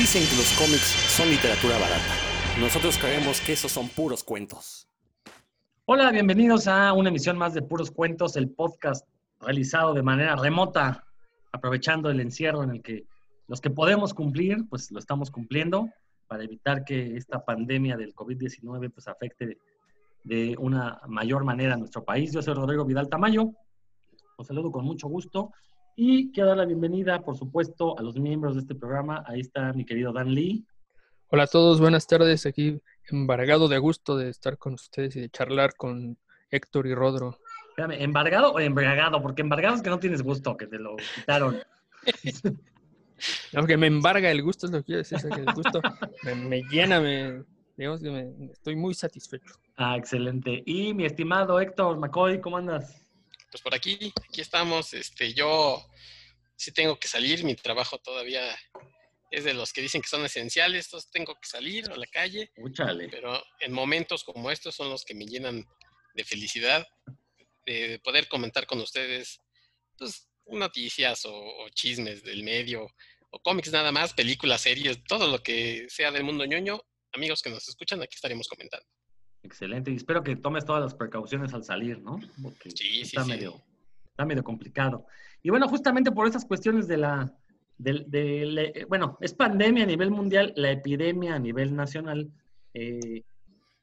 Dicen que los cómics son literatura barata. Nosotros creemos que esos son puros cuentos. Hola, bienvenidos a una emisión más de Puros Cuentos, el podcast realizado de manera remota, aprovechando el encierro en el que los que podemos cumplir, pues lo estamos cumpliendo para evitar que esta pandemia del COVID-19 pues afecte de una mayor manera a nuestro país. Yo soy Rodrigo Vidal Tamayo, los saludo con mucho gusto y quiero dar la bienvenida, por supuesto, a los miembros de este programa. Ahí está mi querido Dan Lee. Hola a todos, buenas tardes. Aquí embargado de gusto de estar con ustedes y de charlar con Héctor y Rodro. Espérame, ¿embargado o embriagado? Porque embargado es que no tienes gusto, que te lo quitaron. Aunque me embarga el gusto, es lo que quiero decir. que el gusto me, llena, me, digamos que me, estoy muy satisfecho. Ah, excelente. Y mi estimado Héctor McCoy, ¿cómo andas? Pues por aquí, aquí estamos. Este, yo sí tengo que salir, mi trabajo todavía es de los que dicen que son esenciales, entonces tengo que salir a la calle. Pero en momentos como estos son los que me llenan de felicidad, de poder comentar con ustedes pues, noticias o, chismes del medio, o cómics nada más, películas, series, todo lo que sea del mundo ñoño. Amigos que nos escuchan, aquí estaremos comentando. Excelente, y espero que tomes todas las precauciones al salir, ¿no? Porque sí, está sí, medio, está medio complicado. Y bueno, justamente por esas cuestiones de la, de, bueno, es pandemia a nivel mundial, la epidemia a nivel nacional, eh,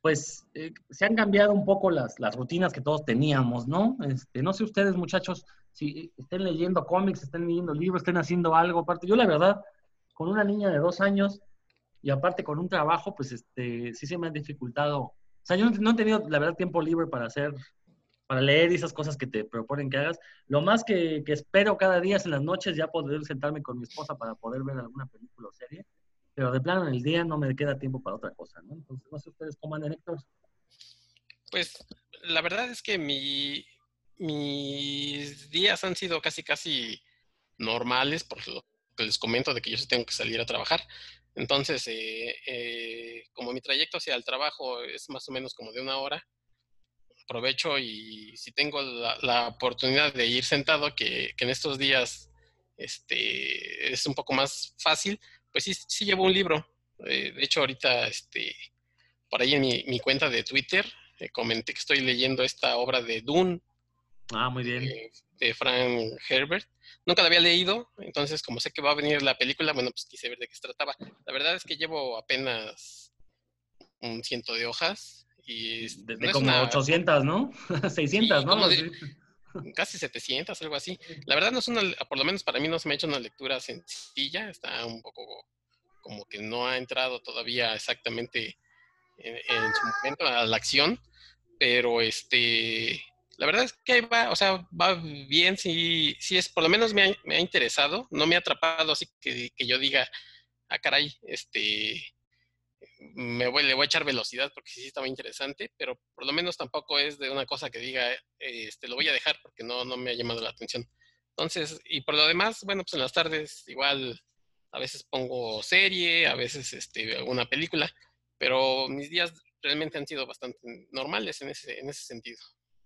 pues eh, se han cambiado un poco las, las rutinas que todos teníamos, ¿no? Este, no sé ustedes, muchachos, si estén leyendo cómics, estén leyendo libros, estén haciendo algo aparte. Yo, la verdad, con una niña de dos años y aparte con un trabajo, pues este, sí se me ha dificultado. Sea, yo no, he tenido, la verdad, tiempo libre para hacer, para leer esas cosas que te proponen que hagas. Lo más que, espero cada día es en las noches ya poder sentarme con mi esposa para poder ver alguna película o serie pero de plano en el día no me queda tiempo para otra cosa, ¿no? Entonces, no sé ustedes cómo andan, Héctor. Pues la verdad es que mi, mis días han sido casi, casi normales, por lo que les comento de que yo sí tengo que salir a trabajar. Entonces, eh, eh, como mi trayecto hacia el trabajo es más o menos como de una hora, aprovecho y si tengo la, oportunidad de ir sentado, que, en estos días este, es un poco más fácil, pues sí, sí llevo un libro. Eh, de hecho, ahorita, este, por ahí en mi, cuenta de Twitter, eh, comenté que estoy leyendo esta obra de Dune. Ah, muy bien. de Frank Herbert. Nunca la había leído, entonces como sé que va a venir la película, bueno, pues quise ver de qué se trataba. La verdad es que llevo apenas un ciento de hojas y... De, como 800, ¿no? 600, ¿no? casi 700, algo así. La verdad no es una, por lo menos para mí no se me ha hecho una lectura sencilla, está un poco como que no ha entrado todavía exactamente en, su momento a la acción, pero este, la verdad es que va, o sea, va bien, sí, sí es, por lo menos me ha, interesado, no me ha atrapado así que, que yo diga, ah, caray, este, me voy, le voy a echar velocidad porque sí está muy interesante, pero por lo menos tampoco es de una cosa que diga, este, lo voy a dejar porque no, no me ha llamado la atención. Entonces, y por lo demás, bueno, pues en las tardes igual a veces pongo serie, a veces este, alguna película, pero mis días realmente han sido bastante normales en ese, en ese sentido.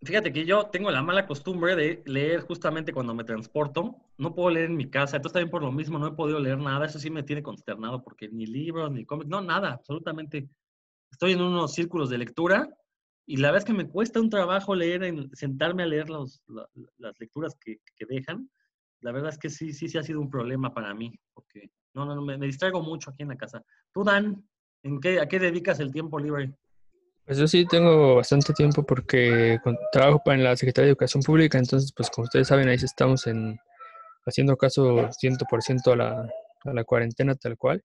Fíjate que yo tengo la mala costumbre de leer justamente cuando me transporto. No puedo leer en mi casa, entonces también por lo mismo no he podido leer nada. Eso sí me tiene consternado porque ni libros, ni cómics, no, nada, absolutamente. Estoy en unos círculos de lectura y la verdad es que me cuesta un trabajo leer, sentarme a leer los, las lecturas que, que, dejan. La verdad es que sí, sí, sí ha sido un problema para mí porque no, no, me, me distraigo mucho aquí en la casa. Tú, Dan, ¿en qué, ¿a qué dedicas el tiempo libre? Pues yo sí tengo bastante tiempo porque trabajo en la Secretaría de Educación Pública, entonces pues como ustedes saben ahí estamos en, haciendo caso 100% a la, a la cuarentena tal cual,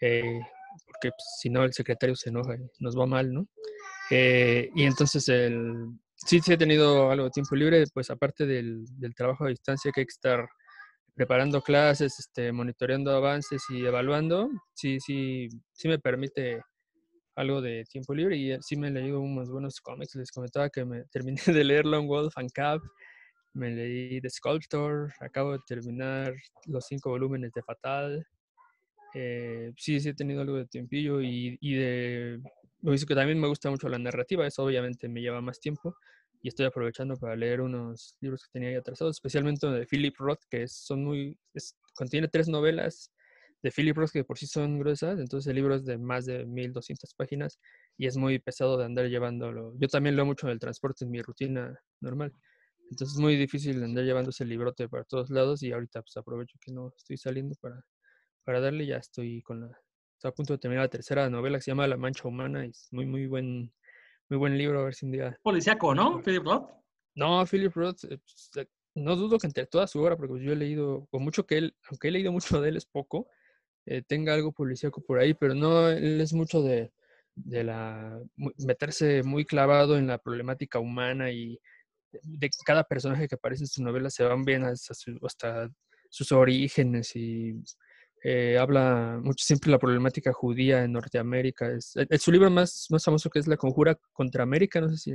eh, porque pues, si no el secretario se enoja y nos va mal, ¿no? Eh, y entonces el, sí, sí he tenido algo de tiempo libre, pues aparte del, del trabajo a distancia que hay que estar preparando clases, este, monitoreando avances y evaluando, sí, sí, sí me permite algo de tiempo libre y sí me he leído unos buenos cómics. Les comentaba que me terminé de leer Long Wolf and Cab, me leí The Sculptor, acabo de terminar los cinco volúmenes de Fatal. Eh, sí, sí he tenido algo de tiempillo y, y de... Lo que también me gusta mucho la narrativa, eso obviamente me lleva más tiempo y estoy aprovechando para leer unos libros que tenía ahí atrasados, especialmente de Philip Roth, que son muy... contiene tres novelas de Philip Roth que por sí son gruesas, entonces el libro es de más de 1200 páginas y es muy pesado de andar llevándolo. Yo también leo mucho en el transporte en mi rutina normal. Entonces es muy difícil andar llevando ese librote para todos lados y ahorita pues aprovecho que no estoy saliendo para, para darle, ya estoy con la, estoy a punto de terminar la tercera novela que se llama La Mancha Humana y es muy, muy buen, muy buen libro, a ver si un día... Policiaco, ¿no? Philip Roth. No, Philip Roth, eh, pues, eh, no dudo que entre toda su obra, porque pues, yo he leído, con mucho que él, aunque he leído mucho de él, es poco, eh, tenga algo policíaco por ahí, pero no, es mucho de, de meterse muy clavado en la problemática humana y de cada personaje que aparece en su novela se van bien hasta, hasta sus orígenes y eh, habla mucho siempre la problemática judía en Norteamérica. Es, es, su libro más, más famoso que es La Conjura contra América, no sé si,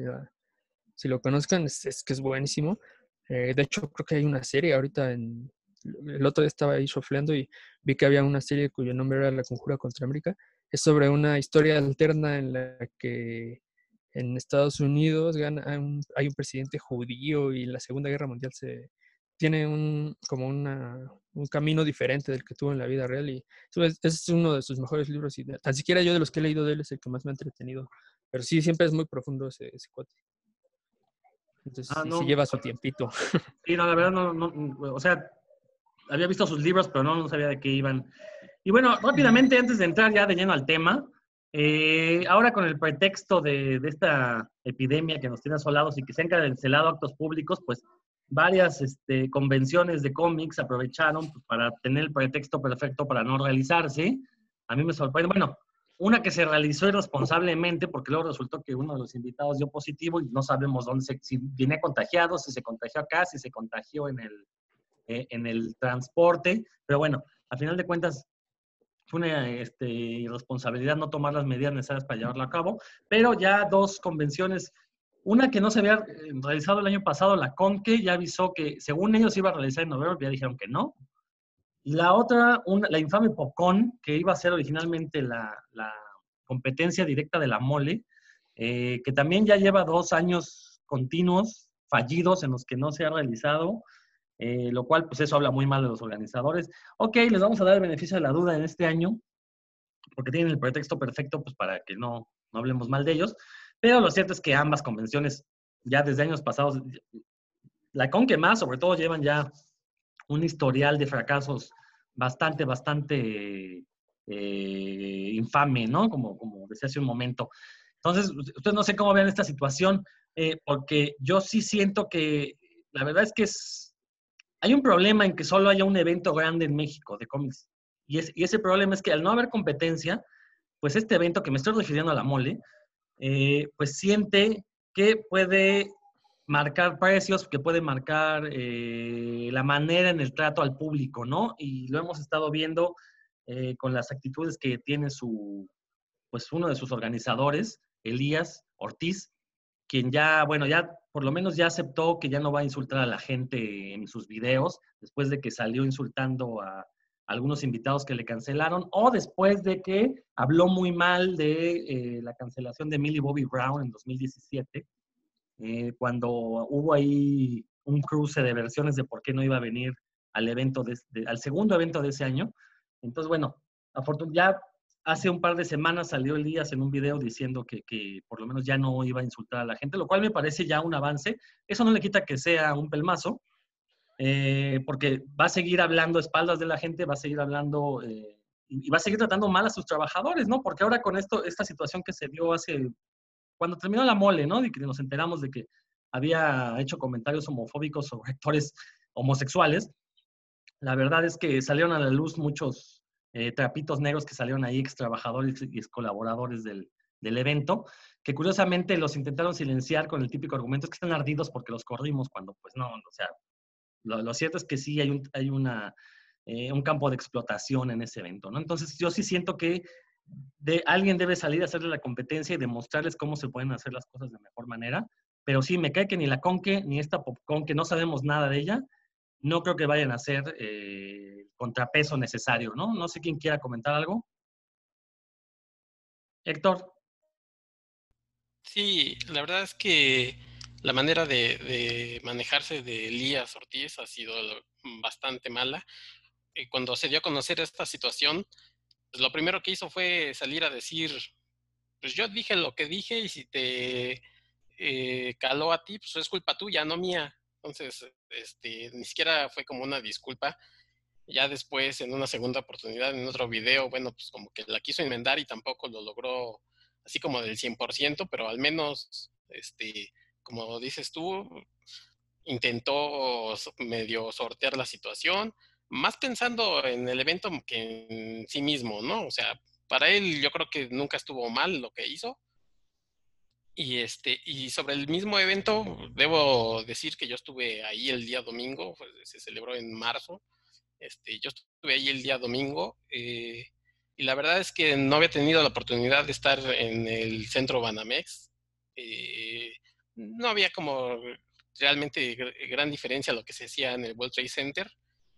si lo conozcan, es, que es buenísimo. Eh, de hecho, creo que hay una serie ahorita en... El otro día estaba ahí sofleando y vi que había una serie cuyo nombre era La Conjura contra América. Es sobre una historia alterna en la que en Estados Unidos gana hay un presidente judío y la Segunda Guerra Mundial se tiene un como una, un camino diferente del que tuvo en la vida real y ese es uno de sus mejores libros y tan siquiera yo de los que he leído de él es el que más me ha entretenido pero sí siempre es muy profundo ese, ese cuate entonces ah, sí, lleva su tiempito sí no la verdad no, no o sea había visto sus libros pero no, no sabía de qué iban y bueno rápidamente antes de entrar ya de lleno al tema eh, ahora con el pretexto de, esta epidemia que nos tiene asolados y que se han cancelado actos públicos, pues varias este, convenciones de cómics aprovecharon pues, para tener el pretexto perfecto para no realizarse. A mí me sorprende, bueno, una que se realizó irresponsablemente porque luego resultó que uno de los invitados dio positivo y no sabemos dónde se, si viene contagiado, si se contagió acá, si se contagió en el, eh, en el transporte, pero bueno, a final de cuentas fue una este, irresponsabilidad no tomar las medidas necesarias para llevarlo a cabo, pero ya dos convenciones, una que no se había eh, realizado el año pasado, la CONCE, ya avisó que según ellos iba a realizar en noviembre, ya dijeron que no. Y la otra, una, la infame POCON, que iba a ser originalmente la, la competencia directa de la mole, eh, que también ya lleva dos años continuos fallidos en los que no se ha realizado. Eh, lo cual, pues eso habla muy mal de los organizadores. Ok, les vamos a dar el beneficio de la duda en este año, porque tienen el pretexto perfecto, pues para que no, no hablemos mal de ellos, pero lo cierto es que ambas convenciones, ya desde años pasados, la con que más, sobre todo, llevan ya un historial de fracasos bastante, bastante eh, infame, ¿no? Como, como decía hace un momento. Entonces, ustedes no sé cómo vean esta situación, eh, porque yo sí siento que la verdad es que es, hay un problema en que solo haya un evento grande en México de cómics. Y, ese problema es que al no haber competencia, pues este evento que me estoy refiriendo a la mole, eh, pues siente que puede marcar precios, que puede marcar eh, la manera en el trato al público, ¿no? Y lo hemos estado viendo eh, con las actitudes que tiene su, pues uno de sus organizadores, Elías Ortiz, quien ya, bueno, ya por lo menos ya aceptó que ya no va a insultar a la gente en sus videos, después de que salió insultando a algunos invitados que le cancelaron, o después de que habló muy mal de eh, la cancelación de Millie Bobby Brown en 2017, eh, cuando hubo ahí un cruce de versiones de por qué no iba a venir al evento, al segundo evento de ese año. Entonces, bueno, ya hace un par de semanas salió Elías en un video diciendo que, por lo menos ya no iba a insultar a la gente, lo cual me parece ya un avance. Eso no le quita que sea un pelmazo, eh, porque va a seguir hablando a espaldas de la gente, va a seguir hablando eh, y va a seguir tratando mal a sus trabajadores, ¿no? Porque ahora con esto, esta situación que se dio hace, cuando terminó la mole, ¿no? Y que nos enteramos de que había hecho comentarios homofóbicos sobre actores homosexuales, la verdad es que salieron a la luz muchos eh, trapitos negros que salieron ahí, ex trabajadores y ex colaboradores del, del, evento, que curiosamente los intentaron silenciar con el típico argumento es que están ardidos porque los corrimos, cuando pues no, o sea, lo, cierto es que sí hay un, hay una, eh, un campo de explotación en ese evento, ¿no? Entonces yo sí siento que de, alguien debe salir a hacerle la competencia y demostrarles cómo se pueden hacer las cosas de mejor manera, pero sí, me cae que ni la Conque ni esta Popcon, que no sabemos nada de ella, no creo que vayan a ser eh, contrapeso necesario, ¿no? No sé quién quiera comentar algo. Héctor. Sí, la verdad es que la manera de, manejarse de Elías Ortiz ha sido bastante mala. eh, cuando se dio a conocer esta situación, pues lo primero que hizo fue salir a decir, pues yo dije lo que dije y si te eh, caló a ti, pues es culpa tuya, no mía. Entonces, este, ni siquiera fue como una disculpa. Ya después, en una segunda oportunidad, en otro video, bueno, pues como que la quiso enmendar y tampoco lo logró así como del 100%, pero al menos, este, como dices tú, intentó medio sortear la situación, más pensando en el evento que en sí mismo, ¿no? O sea, para él yo creo que nunca estuvo mal lo que hizo. Y, este, y sobre el mismo evento, debo decir que yo estuve ahí el día domingo, se celebró en marzo. Este, yo estuve ahí el día domingo eh, y la verdad es que no había tenido la oportunidad de estar en el centro Banamex. Eh, no había como realmente gran diferencia a lo que se hacía en el World Trade Center.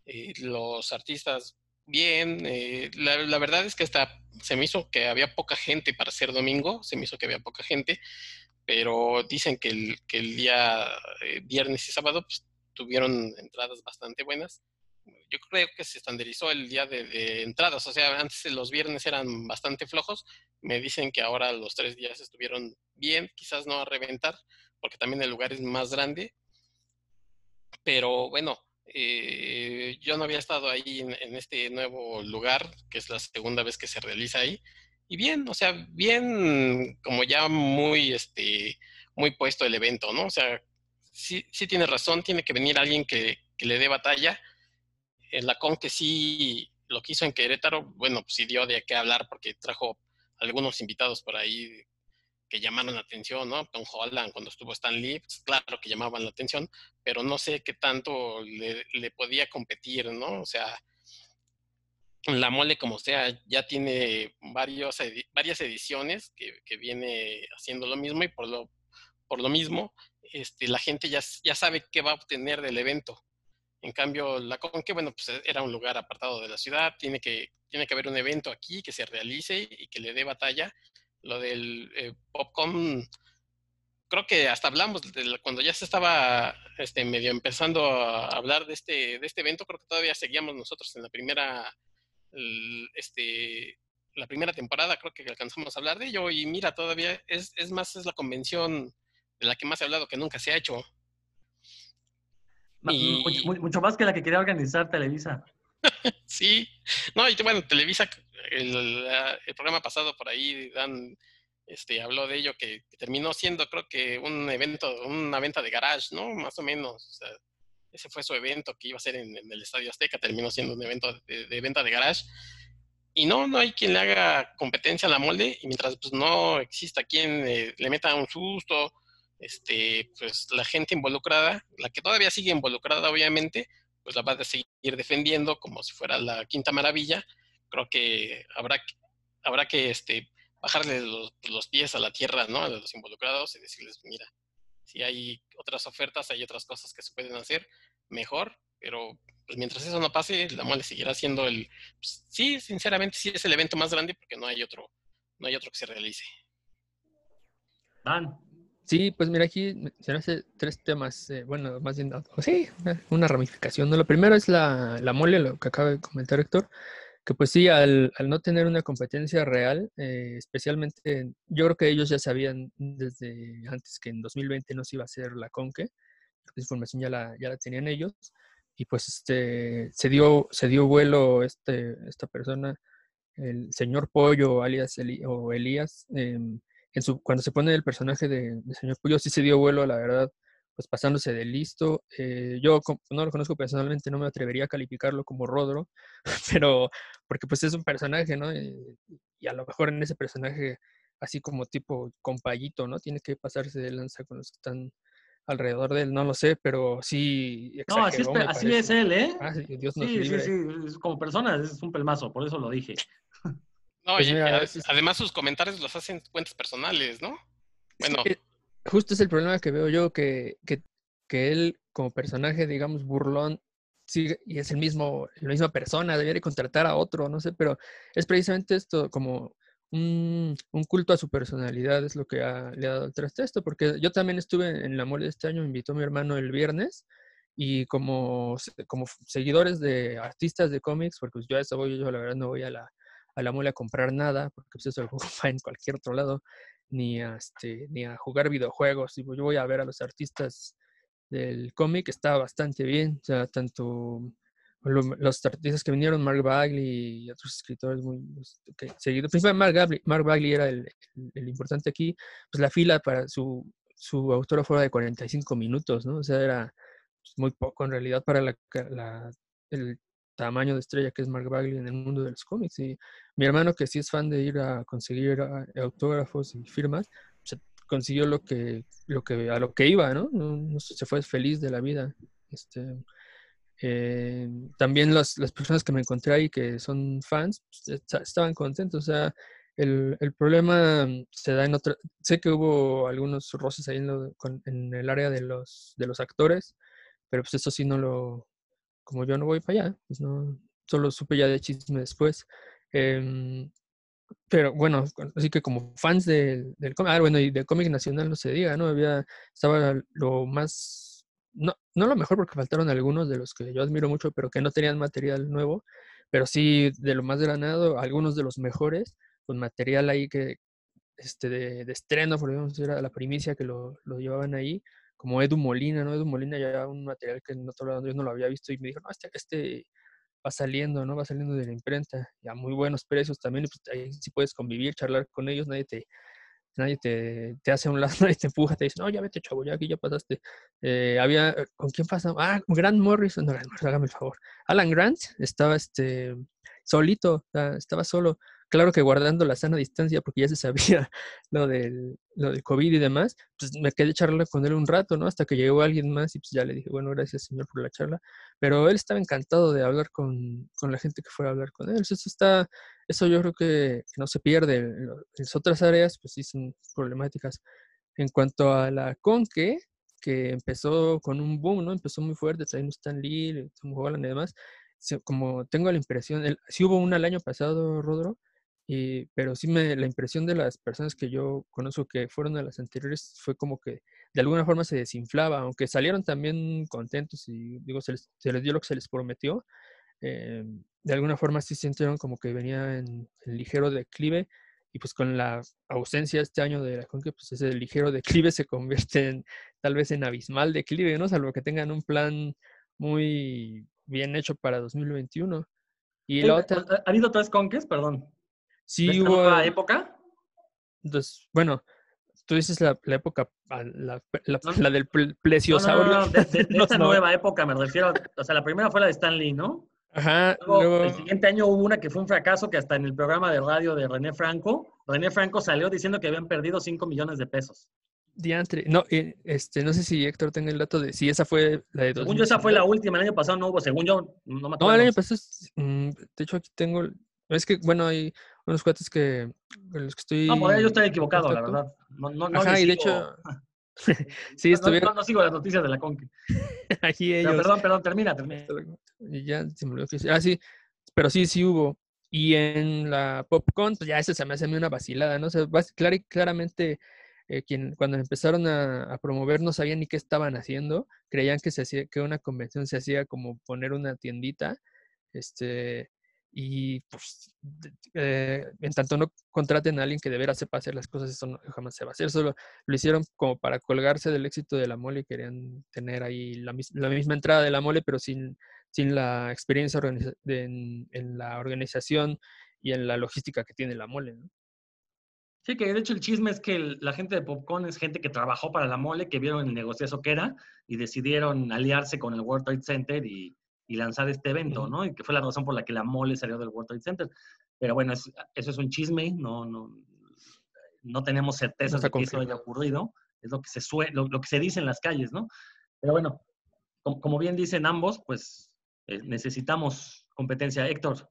Eh, los artistas bien, eh, la, verdad es que hasta se me hizo que había poca gente para ser domingo, se me hizo que había poca gente, pero dicen que el, que el día eh, viernes y sábado pues, tuvieron entradas bastante buenas. Yo creo que se estandarizó el día de, de, entradas, o sea, antes los viernes eran bastante flojos, me dicen que ahora los tres días estuvieron bien, quizás no a reventar, porque también el lugar es más grande, pero bueno, eh, yo no había estado ahí en, este nuevo lugar, que es la segunda vez que se realiza ahí. Y bien, o sea, bien como ya muy, este, muy puesto el evento, ¿no? O sea, sí, sí tiene razón, tiene que venir alguien que, que le dé batalla. En la con que sí lo quiso en Querétaro, bueno, pues sí dio de qué hablar porque trajo algunos invitados por ahí que llamaron la atención, ¿no? Tom Holland, cuando estuvo Stan Lee, pues, claro que llamaban la atención, pero no sé qué tanto le, podía competir, ¿no? O sea, la mole como sea ya tiene varios, varias ediciones que, viene haciendo lo mismo y por lo, por lo mismo este, la gente ya, ya sabe qué va a obtener del evento. En cambio, la Conque, bueno, pues era un lugar apartado de la ciudad, tiene que, tiene que haber un evento aquí que se realice y que le dé batalla lo del eh, Popcom, creo que hasta hablamos de cuando ya se estaba este, medio empezando a hablar de este, de este evento, creo que todavía seguíamos nosotros en la primera, este, la primera temporada, creo que alcanzamos a hablar de ello y mira, todavía es, es más, es la convención de la que más he hablado que nunca se ha hecho. Mucho, más que la que quería organizar Televisa. sí, no, y bueno, Televisa el, programa pasado por ahí Dan este, habló de ello, que, terminó siendo creo que un evento, una venta de garage, ¿no? Más o menos. ese fue su evento que iba a ser en, el Estadio Azteca, terminó siendo un evento de, venta de garage. Y no, no hay quien le haga competencia a la molde, y mientras pues, no exista quien eh, le meta un susto, este, pues la gente involucrada, la que todavía sigue involucrada obviamente, pues la va a seguir defendiendo como si fuera la quinta maravilla, creo que habrá que, habrá que este, bajarle los, pies a la tierra, ¿no? A los involucrados y decirles, mira, si hay otras ofertas, hay otras cosas que se pueden hacer mejor, pero pues mientras eso no pase, la mole seguirá siendo el, pues, sí, sinceramente sí es el evento más grande porque no hay otro, no hay otro que se realice. Dan. Sí, pues mira, aquí se hace tres temas, eh, bueno, más bien, sí, una ramificación. ¿no? Lo primero es la, la mole, lo que acaba de comentar Héctor que pues sí, al, no tener una competencia real, eh, especialmente, yo creo que ellos ya sabían desde antes que en 2020 no se iba a hacer la Conque, esa información ya la, ya la tenían ellos, y pues este, se, dio, se dio vuelo este, esta persona, el señor Pollo, alias o Elías, em, en su, cuando se pone el personaje de, de señor Pollo, sí se dio vuelo, la verdad, pues pasándose de listo. Eh, yo no lo conozco personalmente, no me atrevería a calificarlo como Rodro, pero porque pues es un personaje, ¿no? Eh, y a lo mejor en ese personaje, así como tipo compayito, ¿no? Tiene que pasarse de lanza con los que están alrededor de él, no lo sé, pero sí. no, así, es, él, ¿eh? Ah, sí, Dios nos sí, sí, sí, como persona es un pelmazo, por eso lo dije. No, pues y además sus comentarios los hacen cuentas personales, ¿no? Bueno justo es el problema que veo yo, que, que, que él como personaje, digamos, burlón, sigue, y es el mismo, la misma persona, debería contratar a otro, no sé, pero es precisamente esto, como un, un culto a su personalidad, es lo que le ha dado el traste esto, porque yo también estuve en la mole de este año, me invitó mi hermano el viernes, y como, como seguidores de artistas de cómics, porque pues, yo a eso voy, yo la verdad no voy a la, a la mole a comprar nada, porque pues eso lo juego en cualquier otro lado, ni a, este, ni a jugar videojuegos. Yo voy a ver a los artistas del cómic, está bastante bien. O tanto los artistas que vinieron, Mark Bagley y otros escritores muy este, seguidos. Principalmente Mark Mark Bagley era el, importante aquí. Pues la fila para su, su autora fuera de 45 minutos, ¿no? O sea, era pues, muy poco en realidad para la, la, el tamaño de estrella que es Mark Bagley en el mundo de los cómics. Mi hermano, que sí es fan de ir a conseguir ah, autógrafos y firmas, consiguió lo que, a lo que iba, ¿no? se fue feliz de la vida. Este, eh, también las, las, personas que me encontré ahí que son fans pues, estaban contentos. O sea, el, el, problema se da en otra. Sé que hubo algunos roces ahí en, en, el área de los, de los actores, pero pues eso sí no lo. Como yo no voy para allá, pues no. Solo supe ya de chisme después. Eh, pero bueno, así que como fans del, del cómic, ah, bueno, y del cómic nacional no se diga, ¿no? Había, estaba lo más, no, no lo mejor porque faltaron algunos de los que yo admiro mucho, pero que no tenían material nuevo, pero sí de lo más granado, algunos de los mejores, con material ahí que, este, de, de estreno, por ejemplo, era la primicia que lo, lo, llevaban ahí, como Edu Molina, ¿no? Edu Molina ya un material que lado yo no lo había visto y me dijo, no, este, este va saliendo, ¿no? Va saliendo de la imprenta, ya muy buenos precios también, pues ahí sí puedes convivir, charlar con ellos, nadie te, nadie te, te hace a un lado, nadie te empuja, te dice, no, ya vete, chavo, ya aquí ya pasaste. Eh, había, ¿con quién pasa? Ah, Grant Morrison, no, hágame el favor. Alan Grant estaba este, solito, estaba solo claro que guardando la sana distancia, porque ya se sabía lo del, lo del COVID y demás, pues me quedé charlar con él un rato, ¿no? Hasta que llegó alguien más y pues ya le dije, bueno, gracias señor por la charla. Pero él estaba encantado de hablar con, con la gente que fuera a hablar con él. Eso está, eso yo creo que, no se pierde. En las otras áreas, pues sí son problemáticas. En cuanto a la Conque, que empezó con un boom, ¿no? Empezó muy fuerte, también Stan Lee, Tom Holland y demás. Como tengo la impresión, el, sí hubo una el año pasado, Rodro, pero sí me, la impresión de las personas que yo conozco que fueron a las anteriores fue como que de alguna forma se desinflaba, aunque salieron también contentos y digo, se les, dio lo que se les prometió, eh, de alguna forma sí sintieron como que venía en, ligero declive y pues con la ausencia este año de la Conque, pues ese ligero declive se convierte en tal vez en abismal declive, ¿no? Salvo que tengan un plan muy bien hecho para 2021. Y la otra... ¿Ha habido tres conques? Perdón. Sí hubo... Nueva época? Entonces, bueno, tú dices la, la época, ah, la, la, del plesiosaurio. No, no, de, esta nueva época me refiero, o sea, la primera fue la de Stan Lee, ¿no? Ajá. Luego, El siguiente año hubo una que fue un fracaso que hasta en el programa de radio de René Franco, René Franco salió diciendo que habían perdido 5 millones de pesos. Diantre. No, este, no sé si Héctor tenga el dato de si esa fue la de Según yo, esa fue la última. El año pasado no hubo, según yo, no me acuerdo. No, el año pasado, mm, de hecho, aquí tengo, es que, bueno, hay unos cuates que, los que estoy... No, por yo estoy equivocado, la verdad. No, no, no Ajá, y de hecho... sí, estuvieron... No, sigo las noticias de la Conque. Aquí ellos... Pero, perdón, perdón, termina, termina. Y ya se me olvidó que... Ah, sí, pero sí, sí hubo. Y en la PopCon, pues ya eso se me hace a mí una vacilada, ¿no? O sea, clar claramente... Eh, quien, cuando empezaron a, a, promover no sabían ni qué estaban haciendo, creían que se hacía, que una convención se hacía como poner una tiendita, este, y pues eh, en tanto no contraten a alguien que de veras sepa hacer las cosas, eso jamás se va a hacer. Solo lo hicieron como para colgarse del éxito de la mole, querían tener ahí la, misma entrada de la mole, pero sin, sin la experiencia en, la organización y en la logística que tiene la mole. ¿no? Sí, que de hecho el chisme es que la gente de Popcorn es gente que trabajó para la mole, que vieron el negociazo que era y decidieron aliarse con el World Trade Center y y lanzar este evento, ¿no? Y que fue la razón por la que la mole salió del World Trade Center. Pero bueno, eso es un chisme, no, no, no tenemos certeza de que eso haya ocurrido, es lo que se lo, que se dice en las calles, ¿no? Pero bueno, como, bien dicen ambos, pues eh, necesitamos competencia. Héctor.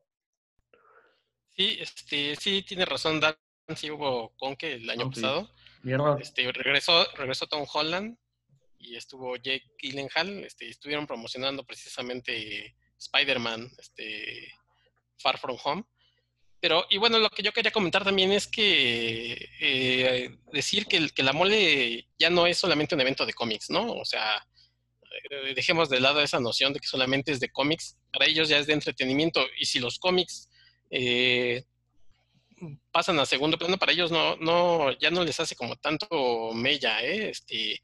Sí, este, sí, tiene razón Dan, sí hubo Conque el año pasado. Este, regresó, regresó Tom Holland, y estuvo Jake Gyllenhaal, este, estuvieron promocionando precisamente Spider-Man, este, Far From Home. Pero, y bueno, lo que yo quería comentar también es que eh, decir que, que, la mole ya no es solamente un evento de cómics, ¿no? O sea, eh, dejemos de lado esa noción de que solamente es de cómics, para ellos ya es de entretenimiento y si los cómics eh, pasan a segundo plano, para ellos no, no, ya no les hace como tanto mella, ¿eh? Este,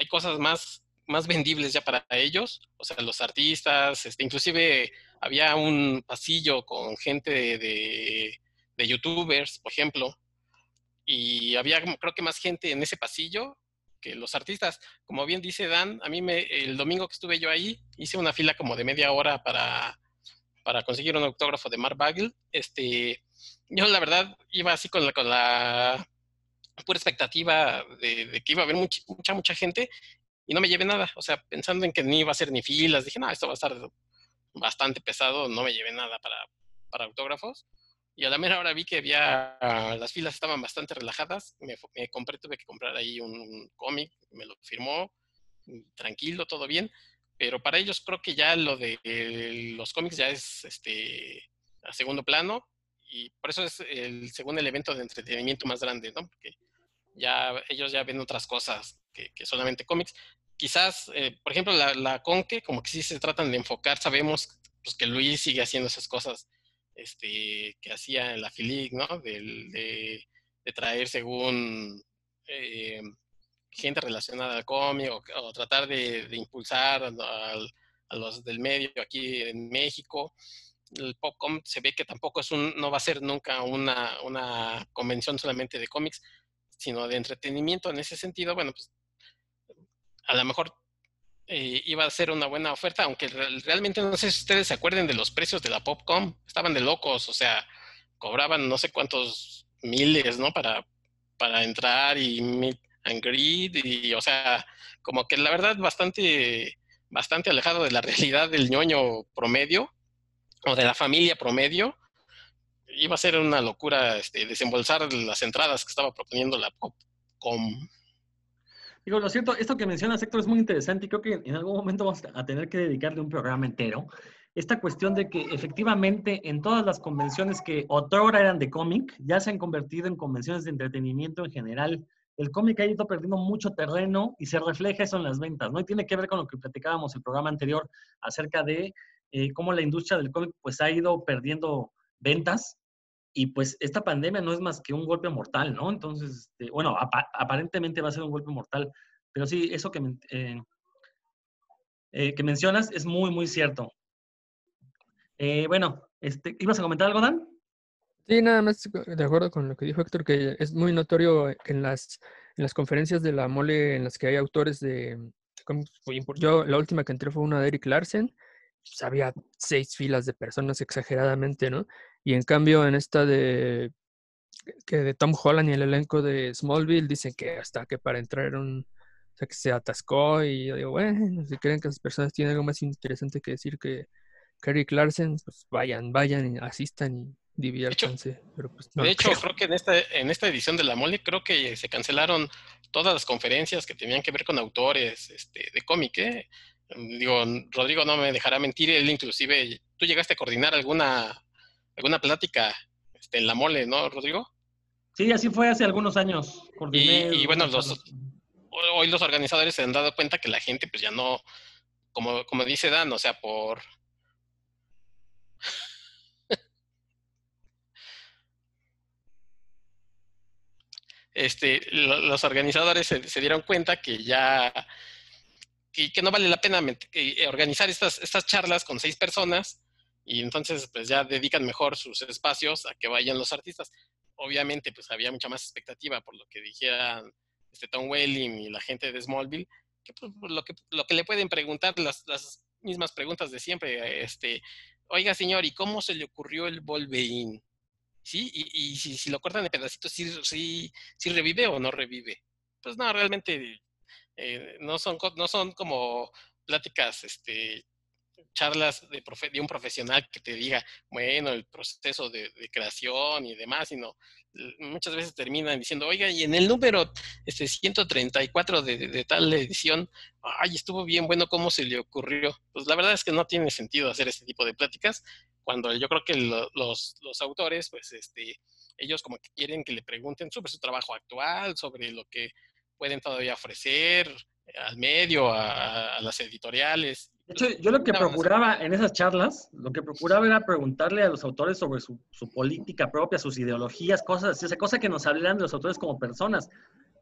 hay cosas más, más vendibles ya para ellos, o sea, los artistas, este, inclusive había un pasillo con gente de, de youtubers, por ejemplo, y había creo que más gente en ese pasillo que los artistas. Como bien dice Dan, a mí me, el domingo que estuve yo ahí, hice una fila como de media hora para, para conseguir un autógrafo de Mark Bagel. Este, yo la verdad iba así con la, con la pura expectativa de, que iba a haber mucha, mucha, gente y no me llevé nada. O sea, pensando en que ni iba a ser ni filas, dije, no, esto va a estar bastante pesado, no me llevé nada para, para autógrafos. Y a la mera hora vi que había, las filas estaban bastante relajadas. Me, compré, tuve que comprar ahí un, cómic, me lo firmó, tranquilo, todo bien. Pero para ellos creo que ya lo de los cómics ya es este, a segundo plano. Y por eso es el segundo evento de entretenimiento más grande, ¿no? Porque ya ellos ya ven otras cosas que, solamente cómics. Quizás, eh, por ejemplo, la, la Conque, como que sí se tratan de enfocar, sabemos pues, que Luis sigue haciendo esas cosas este, que hacía en la FILIC, ¿no? De, traer según eh, gente relacionada al cómic o, tratar de, impulsar a, los del medio aquí en México. El Popcom se ve que tampoco es un, no va a ser nunca una, una convención solamente de cómics, sino de entretenimiento en ese sentido. Bueno, pues a lo mejor eh, iba a ser una buena oferta, aunque realmente no sé si ustedes se acuerden de los precios de la Popcom, estaban de locos, o sea, cobraban no sé cuántos miles, ¿no? Para, para entrar y meet and greet, y o sea, como que la verdad bastante, bastante alejado de la realidad del ñoño promedio, o de la familia promedio, iba a ser una locura este, desembolsar las entradas que estaba proponiendo la Popcom. Digo, lo cierto, esto que mencionas, Héctor, es muy interesante y creo que en algún momento vamos a tener que dedicarle un programa entero. Esta cuestión de que efectivamente en todas las convenciones que otrora eran de cómic, ya se han convertido en convenciones de entretenimiento en general. El cómic ha ido perdiendo mucho terreno y se refleja eso en las ventas, ¿no? Y tiene que ver con lo que platicábamos el programa anterior acerca de eh, cómo la industria del cómic pues ha ido perdiendo ventas y pues esta pandemia no es más que un golpe mortal, ¿no? Entonces, este, bueno, aparentemente va a ser un golpe mortal, pero sí, eso que, eh, eh, que mencionas es muy, muy cierto. Eh, bueno, este, ¿ibas a comentar algo, Dan? Sí, nada más de acuerdo con lo que dijo Héctor, que es muy notorio en las, en las conferencias de la mole en las que hay autores de... Yo la última que entré fue una de Eric Larsen, pues, había seis filas de personas exageradamente, ¿no? Y en cambio en esta de que de Tom Holland y el elenco de Smallville dicen que hasta que para entrar un o sea que se atascó y yo digo, bueno, si creen que esas personas tienen algo más interesante que decir que Kerry Clarkson, pues vayan, vayan y asistan y diviértanse. Pero pues, de hecho, creo. que en esta, en esta edición de la Mole creo que se cancelaron todas las conferencias que tenían que ver con autores este, de cómic, ¿eh? Digo, Rodrigo no me dejará mentir, él inclusive, tú llegaste a coordinar alguna alguna plática este, en la mole, ¿no, Rodrigo? Sí, así fue hace algunos años. y, bueno, los, hoy los organizadores se han dado cuenta que la gente pues ya no, como, como dice Dan, o sea, por... este, los organizadores se, dieron cuenta que ya que, que no vale la pena eh, organizar estas, estas charlas con seis personas y entonces pues ya dedican mejor sus espacios a que vayan los artistas. Obviamente pues había mucha más expectativa por lo que dijeran este Tom Welling y la gente de Smallville, que pues, lo, que, lo que le pueden preguntar las, las mismas preguntas de siempre, este, oiga señor, ¿y cómo se le ocurrió el Wolverine? ¿Sí? Y, y si, lo cortan de pedacitos, ¿sí, sí, sí revive o no revive? Pues no, realmente eh, no, son, no son como pláticas este, charlas de, de, un profesional que te diga, bueno, el proceso de, creación y demás, sino muchas veces terminan diciendo, oiga, y en el número este, 134 de, de, tal edición, ay, estuvo bien bueno, ¿cómo se le ocurrió? Pues la verdad es que no tiene sentido hacer este tipo de pláticas, cuando yo creo que los, los autores, pues, este, ellos como que quieren que le pregunten sobre su trabajo actual, sobre lo que pueden todavía ofrecer, al medio, a, las editoriales. De hecho, yo lo que procuraba en esas charlas, lo que procuraba era preguntarle a los autores sobre su, política propia, sus ideologías, cosas así, o sea, cosas que nos hablaran de los autores como personas.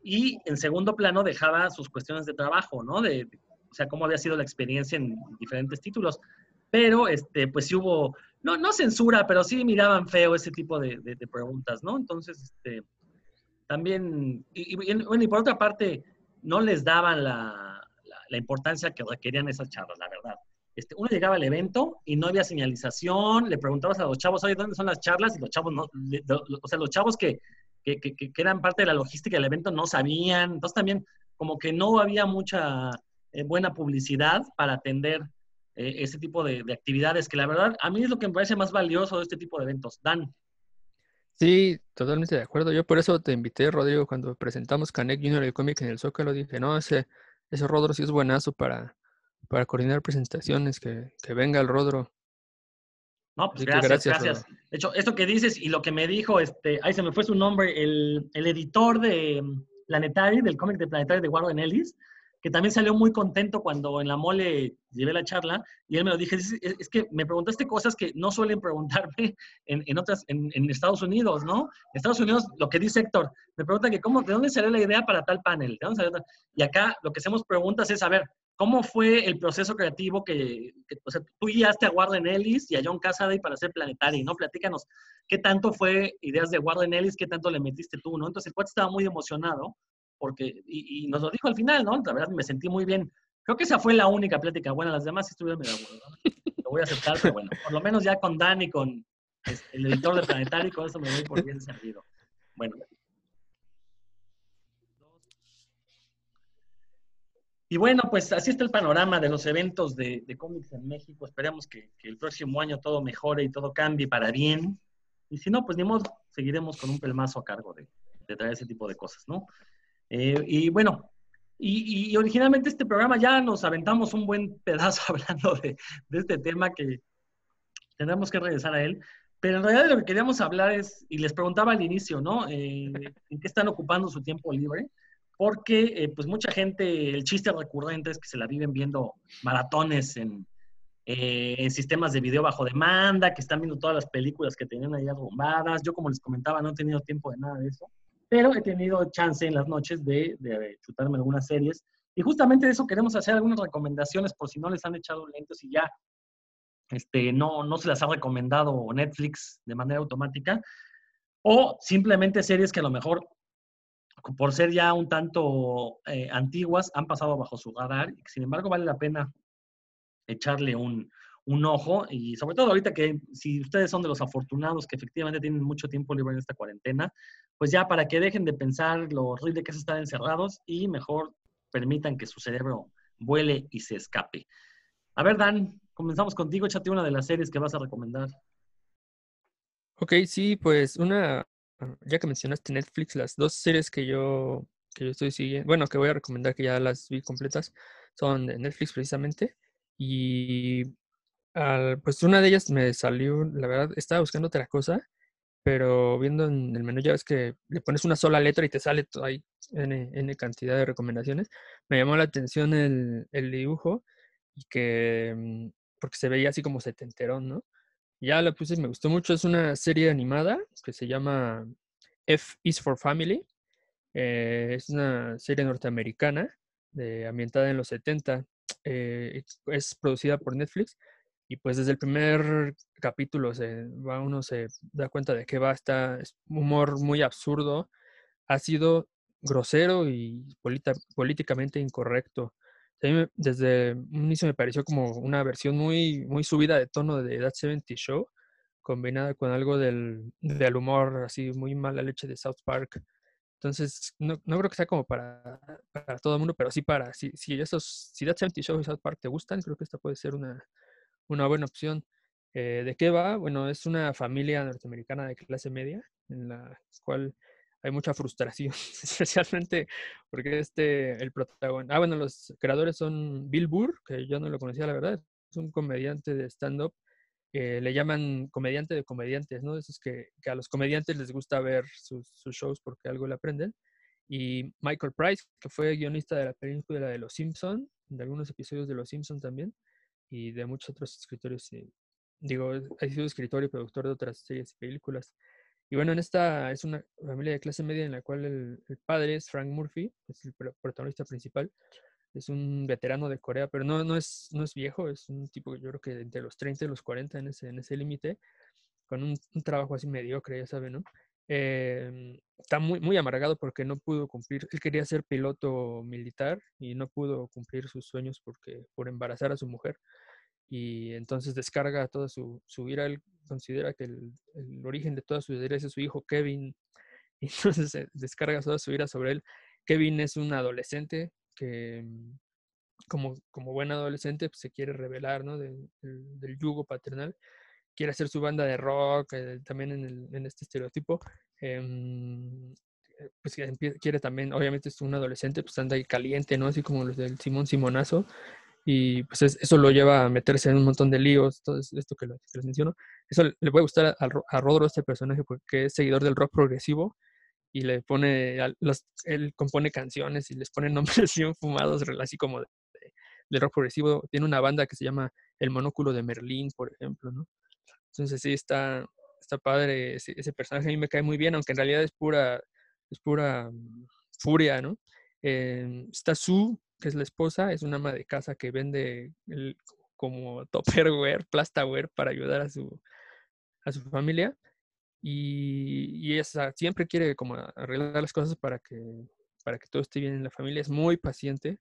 Y en segundo plano dejaba sus cuestiones de trabajo, ¿no? De, o sea, cómo había sido la experiencia en diferentes títulos. Pero, este, pues sí hubo, no, no censura, pero sí miraban feo ese tipo de, de, preguntas, ¿no? Entonces, este, también, y, bueno, y por otra parte, no les daban la, la, importancia que requerían esas charlas, la verdad. Este, uno llegaba al evento y no había señalización, le preguntabas a los chavos, oye, ¿dónde son las charlas? Y los chavos no, o sea, los chavos que, que, que, que, eran parte de la logística del evento no sabían. Entonces también como que no había mucha eh, buena publicidad para atender eh, ese tipo de, de, actividades, que la verdad a mí es lo que me parece más valioso de este tipo de eventos. Dan. Sí, totalmente de acuerdo. Yo por eso te invité, Rodrigo, cuando presentamos Canek Junior el cómic en el Zócalo, dije, no, ese, ese Rodro sí es buenazo para, para coordinar presentaciones, que, que venga el Rodro. No, pues gracias, gracias. De hecho, esto que dices y lo que me dijo, este, ahí se me fue su nombre, el, el editor de Planetary, del cómic de Planetary de Warren Ellis, que también salió muy contento cuando en la mole llevé la charla y él me lo dije, es, que me preguntaste cosas que no suelen preguntarme en, en otras, en, en, Estados Unidos, ¿no? En Estados Unidos, lo que dice Héctor, me pregunta que cómo, de dónde salió la idea para tal panel, ¿De dónde salió y acá lo que hacemos preguntas es, a ver, ¿cómo fue el proceso creativo que, o sea, tú guiaste a Warren Ellis y a John Cassaday para hacer Planetary, ¿no? Platícanos, ¿qué tanto fue ideas de Warren Ellis, qué tanto le metiste tú, ¿no? Entonces el cuate estaba muy emocionado porque, y, nos lo dijo al final, ¿no? La verdad me sentí muy bien. Creo que esa fue la única plática buena, las demás estuvieron medio ¿no? Lo voy a aceptar, pero bueno, por lo menos ya con Dani, y con este, el editor de Planetario, con eso me doy por bien servido. Bueno. Y bueno, pues así está el panorama de los eventos de, cómics en México. Esperemos que, que, el próximo año todo mejore y todo cambie para bien. Y si no, pues ni modo, seguiremos con un pelmazo a cargo de, de traer ese tipo de cosas, ¿no? Eh, y bueno, y, originalmente este programa ya nos aventamos un buen pedazo hablando de, este tema que tendremos que regresar a él. Pero en realidad lo que queríamos hablar es, y les preguntaba al inicio, ¿no? Eh, ¿En qué están ocupando su tiempo libre? Porque, eh, pues, mucha gente, el chiste recurrente es que se la viven viendo maratones en, en sistemas de video bajo demanda, que están viendo todas las películas que tenían ahí arrumbadas. Yo, como les comentaba, no he tenido tiempo de nada de eso pero he tenido chance en las noches de, de, chutarme algunas series. Y justamente de eso queremos hacer algunas recomendaciones por si no les han echado lentes y ya este, no, no se las ha recomendado Netflix de manera automática. O simplemente series que a lo mejor, por ser ya un tanto eh, antiguas, han pasado bajo su radar y que sin embargo vale la pena echarle un, un ojo y sobre todo ahorita que si ustedes son de los afortunados que efectivamente tienen mucho tiempo libre en esta cuarentena, pues ya para que dejen de pensar lo horrible que es estar encerrados y mejor permitan que su cerebro vuele y se escape. A ver, Dan, comenzamos contigo, échate una de las series que vas a recomendar. Ok, sí, pues una, ya que mencionaste Netflix, las dos series que yo, que yo estoy siguiendo, bueno, que voy a recomendar que ya las vi completas, son de Netflix precisamente. Y pues una de ellas me salió, la verdad, estaba buscando otra cosa, pero viendo en el menú ya ves que le pones una sola letra y te sale ahí N, cantidad de recomendaciones. Me llamó la atención el, el dibujo y que, mm, porque se veía así como setenterón, ¿no? Ya la puse y me gustó mucho. Es una serie animada que se llama F is for Family. Eh, es una serie norteamericana de, ambientada en los 70. Eh, es producida por Netflix y pues desde el primer capítulo se va, uno se da cuenta de que va, está humor muy absurdo, ha sido grosero y políticamente incorrecto. desde un inicio me pareció como una versión muy, muy subida de tono de That 70 Show, combinada con algo del, del humor así muy mala leche de South Park. Entonces, no, no creo que sea como para, para todo el mundo, pero sí para, si, si, esos, si That 70 Show y South Park te gustan, creo que esta puede ser una, una buena opción. Eh, ¿De qué va? Bueno, es una familia norteamericana de clase media en la cual hay mucha frustración, especialmente porque este, el protagonista, ah, bueno, los creadores son Bill Burr, que yo no lo conocía, la verdad, es un comediante de stand-up, eh, le llaman comediante de comediantes, ¿no? Esos que, que a los comediantes les gusta ver sus, sus, shows porque algo le aprenden. y Michael Price, que fue guionista de la película de Los Simpson, de algunos episodios de Los Simpson también, y de muchos otros escritores. eh, digo, ha sido escritor y productor de otras series y películas. Y bueno, en esta es una familia de clase media en la cual el, el padre es Frank Murphy, es el pro- protagonista principal. Es un veterano de Corea, pero no, no, es, no es viejo, es un tipo que yo creo que entre los 30 y los 40 en ese, en ese límite, con un, un trabajo así mediocre, ya saben, ¿no? Em, está muy, muy amargado porque no pudo cumplir, él quería ser piloto militar y no pudo cumplir sus sueños porque, por embarazar a su mujer y entonces descarga toda su, su ira. Él considera que el, origen de toda su ira es su hijo Kevin, y entonces descarga toda su ira sobre él. Kevin es un adolescente que, mm, como, como buen adolescente, pues, se quiere rebelar ¿no? del yugo paternal. Quiere hacer su banda de rock, eh, también en, el- este estereotipo. em, eh, pues quiere también, obviamente es un adolescente, pues anda ahí caliente, ¿no? Así como los del Simón Simonazo y pues es- eso lo lleva a meterse en un montón de líos, todo es- esto que, lo- les menciono. Eso le puede gustar a, a Ro- a Rodro, este personaje, porque es seguidor del rock progresivo y le pone, los, él compone canciones y les pone nombres bien fumados, así como de, rock progresivo. Tiene una banda que se llama El Monóculo de Merlín, por ejemplo, ¿no? Entonces sí, está, está padre ese, personaje, a mí me cae muy bien, aunque en realidad es pura, es pura mm, furia, ¿no? Eh, está Sue, que es la esposa, es una ama de casa que vende el- como topperware, plastaware para ayudar a su, a su familia. Y, y ella siempre quiere como arreglar las cosas para que, para que todo esté bien en la familia. Es muy paciente,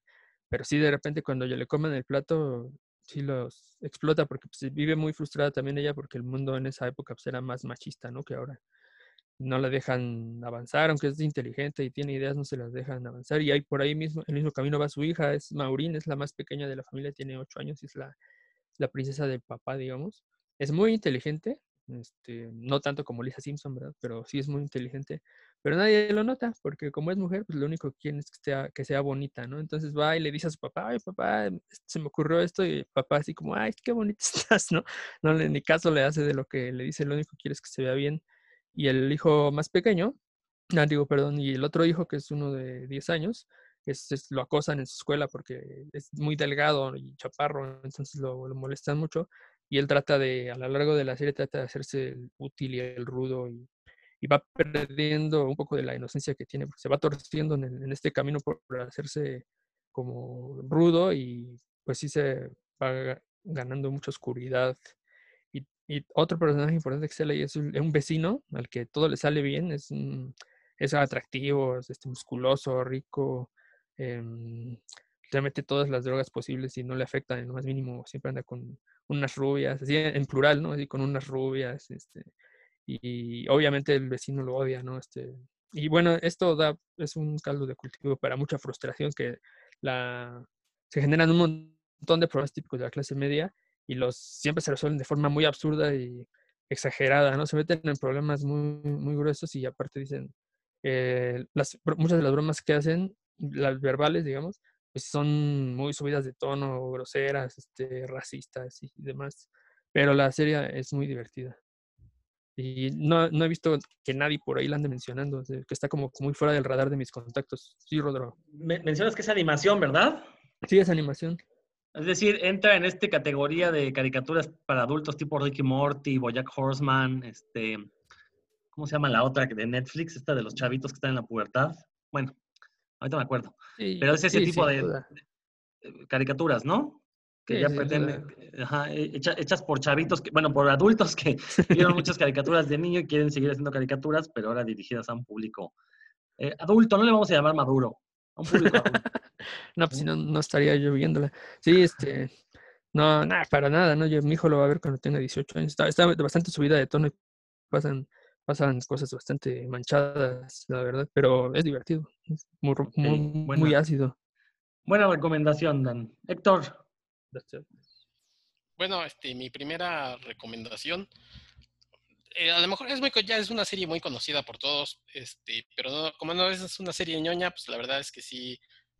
pero sí de repente cuando le comen el plato, sí los explota porque pues, vive muy frustrada también ella porque el mundo en esa época pues, era más machista, ¿no? Que ahora no la dejan avanzar, aunque es inteligente y tiene ideas, no se las dejan avanzar. Y ahí por ahí mismo, el mismo camino va su hija, es Maureen, es la más pequeña de la familia, tiene ocho años y es la, la princesa del papá, digamos. Es muy inteligente, este, no tanto como Lisa Simpson, ¿verdad? Pero sí es muy inteligente. Pero nadie lo nota, porque como es mujer, pues lo único que quieren es que sea, que sea bonita, ¿no? Entonces va y le dice a su papá, ay, papá, este, se me ocurrió esto, y papá así como, ay, qué bonita estás, ¿no? No le ni caso le hace de lo que le dice, lo único que quiere es que se vea bien. Y el hijo más pequeño, ah, digo, perdón, y el otro hijo, que es uno de 10 años, es- lo acosan en su escuela porque es muy delgado y chaparro, entonces lo, lo molestan mucho. Y él trata de, a lo largo de la serie, trata de hacerse el útil y el rudo y, y va perdiendo un poco de la inocencia que tiene, se va torciendo en, el- en este camino por hacerse como rudo y pues sí se va ga- ganando mucha oscuridad. Y, otro personaje importante que sale ahí es un, un vecino al que todo le sale bien, es, es atractivo, es este, musculoso, rico, se mete todas las drogas posibles y no le afecta en lo más mínimo, siempre anda con unas rubias, así en plural, ¿no? Así con unas rubias, este, y obviamente el vecino lo odia, ¿no? Este, y bueno, esto da, es un caldo de cultivo para mucha frustración que la, se generan un montón de problemas típicos de la clase media y los siempre se resuelven de forma muy absurda y exagerada, ¿no? Se meten en problemas muy, muy gruesos y aparte dicen, eh, las, muchas de las bromas que hacen, las verbales, digamos, pues son muy subidas de tono, groseras, este, racistas y demás, pero la serie es muy divertida. Y no, no he visto que nadie por ahí la ande mencionando, que está como muy fuera del radar de mis contactos. Sí, Rodro. Me- mencionas que es animación, ¿verdad? Sí, es animación. Es decir, entra en esta categoría de caricaturas para adultos tipo Ricky Morty, Bojack Horseman, este, ¿cómo se llama la otra de Netflix? Esta de los chavitos que están en la pubertad. Bueno, ahorita me acuerdo. Sí, Pero es ese sí, tipo de- Caricaturas, ¿no? Que Sí, ya sin pretenden, ajá, hecha- hechas por chavitos, que, bueno, por adultos que vieron muchas caricaturas de niño y quieren seguir haciendo caricaturas, pero ahora dirigidas a un público eh, adulto, no le vamos a llamar maduro, a un público adulto. No, pues si no, no estaría yo viéndola. Sí, este. No, nada, para nada, ¿no? Yo, mi hijo lo va a ver cuando tenga 18 años. Está, está bastante subida de tono y pasan, pasan cosas bastante manchadas, la verdad, pero es divertido. Es muy, muy, muy ácido. Buena recomendación, Dan. Héctor, Bueno, este, mi primera recomendación, eh, a lo mejor es muy, ya es una serie muy conocida por todos, este, pero no- como no es una serie ñoña, pues la verdad es que sí,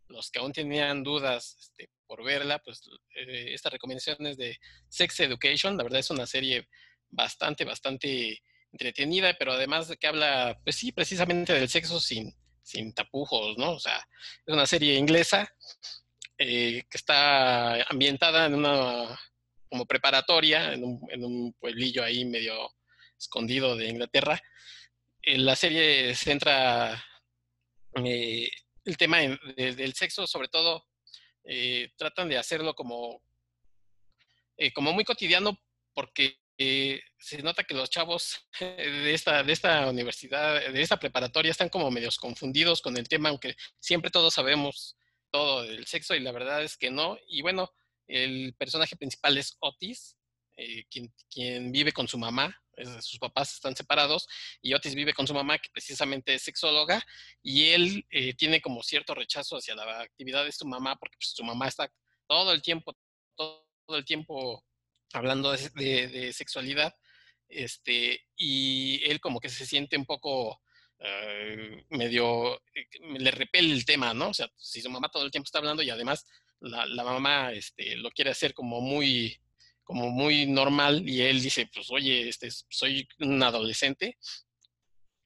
los que aún tenían dudas este, por verla, pues eh, esta recomendación es de Sex Education, la verdad es una serie bastante, bastante entretenida, pero además de que habla, pues sí, precisamente del sexo sin, sin tapujos, ¿no? O sea, es una serie inglesa eh, que está ambientada en una como preparatoria, en un, pueblillo ahí medio escondido de Inglaterra. Eh, la serie centra eh, el tema del sexo, sobre todo, tratan de hacerlo como, como muy cotidiano porque se nota que los chavos de esta, de esta universidad, de esta preparatoria, están como medios confundidos con el tema, aunque siempre todos sabemos todo del sexo y la verdad es que no. Y bueno, el personaje principal es Otis, eh, quien, vive con su mamá, sus papás están separados y Otis vive con su mamá, que precisamente es sexóloga, y él eh, tiene como cierto rechazo hacia la actividad de su mamá, porque pues, su mamá está todo el tiempo, todo el tiempo hablando de, sexualidad, este, y él como que se siente un poco eh, medio, eh, le repele el tema, ¿no? O sea, si su mamá todo el tiempo está hablando y además la, mamá este, lo quiere hacer como muy, como muy normal y él dice, pues oye, este, soy un adolescente.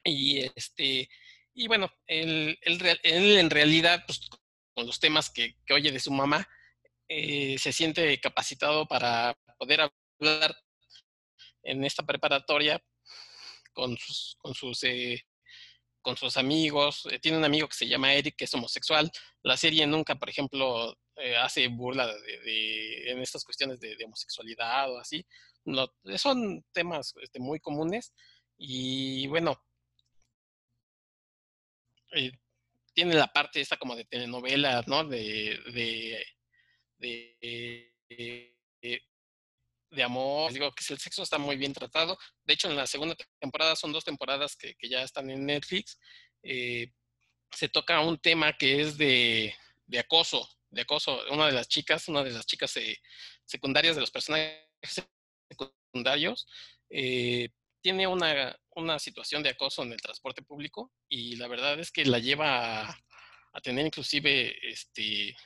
Y este, y bueno, él, en realidad, pues con los temas que, oye de su mamá, eh, se siente capacitado para poder hablar en esta preparatoria con sus, con sus, eh, con sus amigos. Eh, tiene un amigo que se llama Eric, que es homosexual. La serie nunca, por ejemplo, eh, hace burla de, en estas cuestiones de, homosexualidad o así. son temas este, muy comunes. Y bueno, tiene la parte esta como de telenovela, ¿no? de, de de amor, digo que el sexo está muy bien tratado. De hecho, en la segunda temporada, son dos temporadas que, ya están en Netflix, eh, se toca un tema que es de, acoso, de acoso. Una de las chicas, una de las chicas eh, secundarias de los personajes secundarios, eh, tiene una, situación de acoso en el transporte público y la verdad es que la lleva a, a tener inclusive este,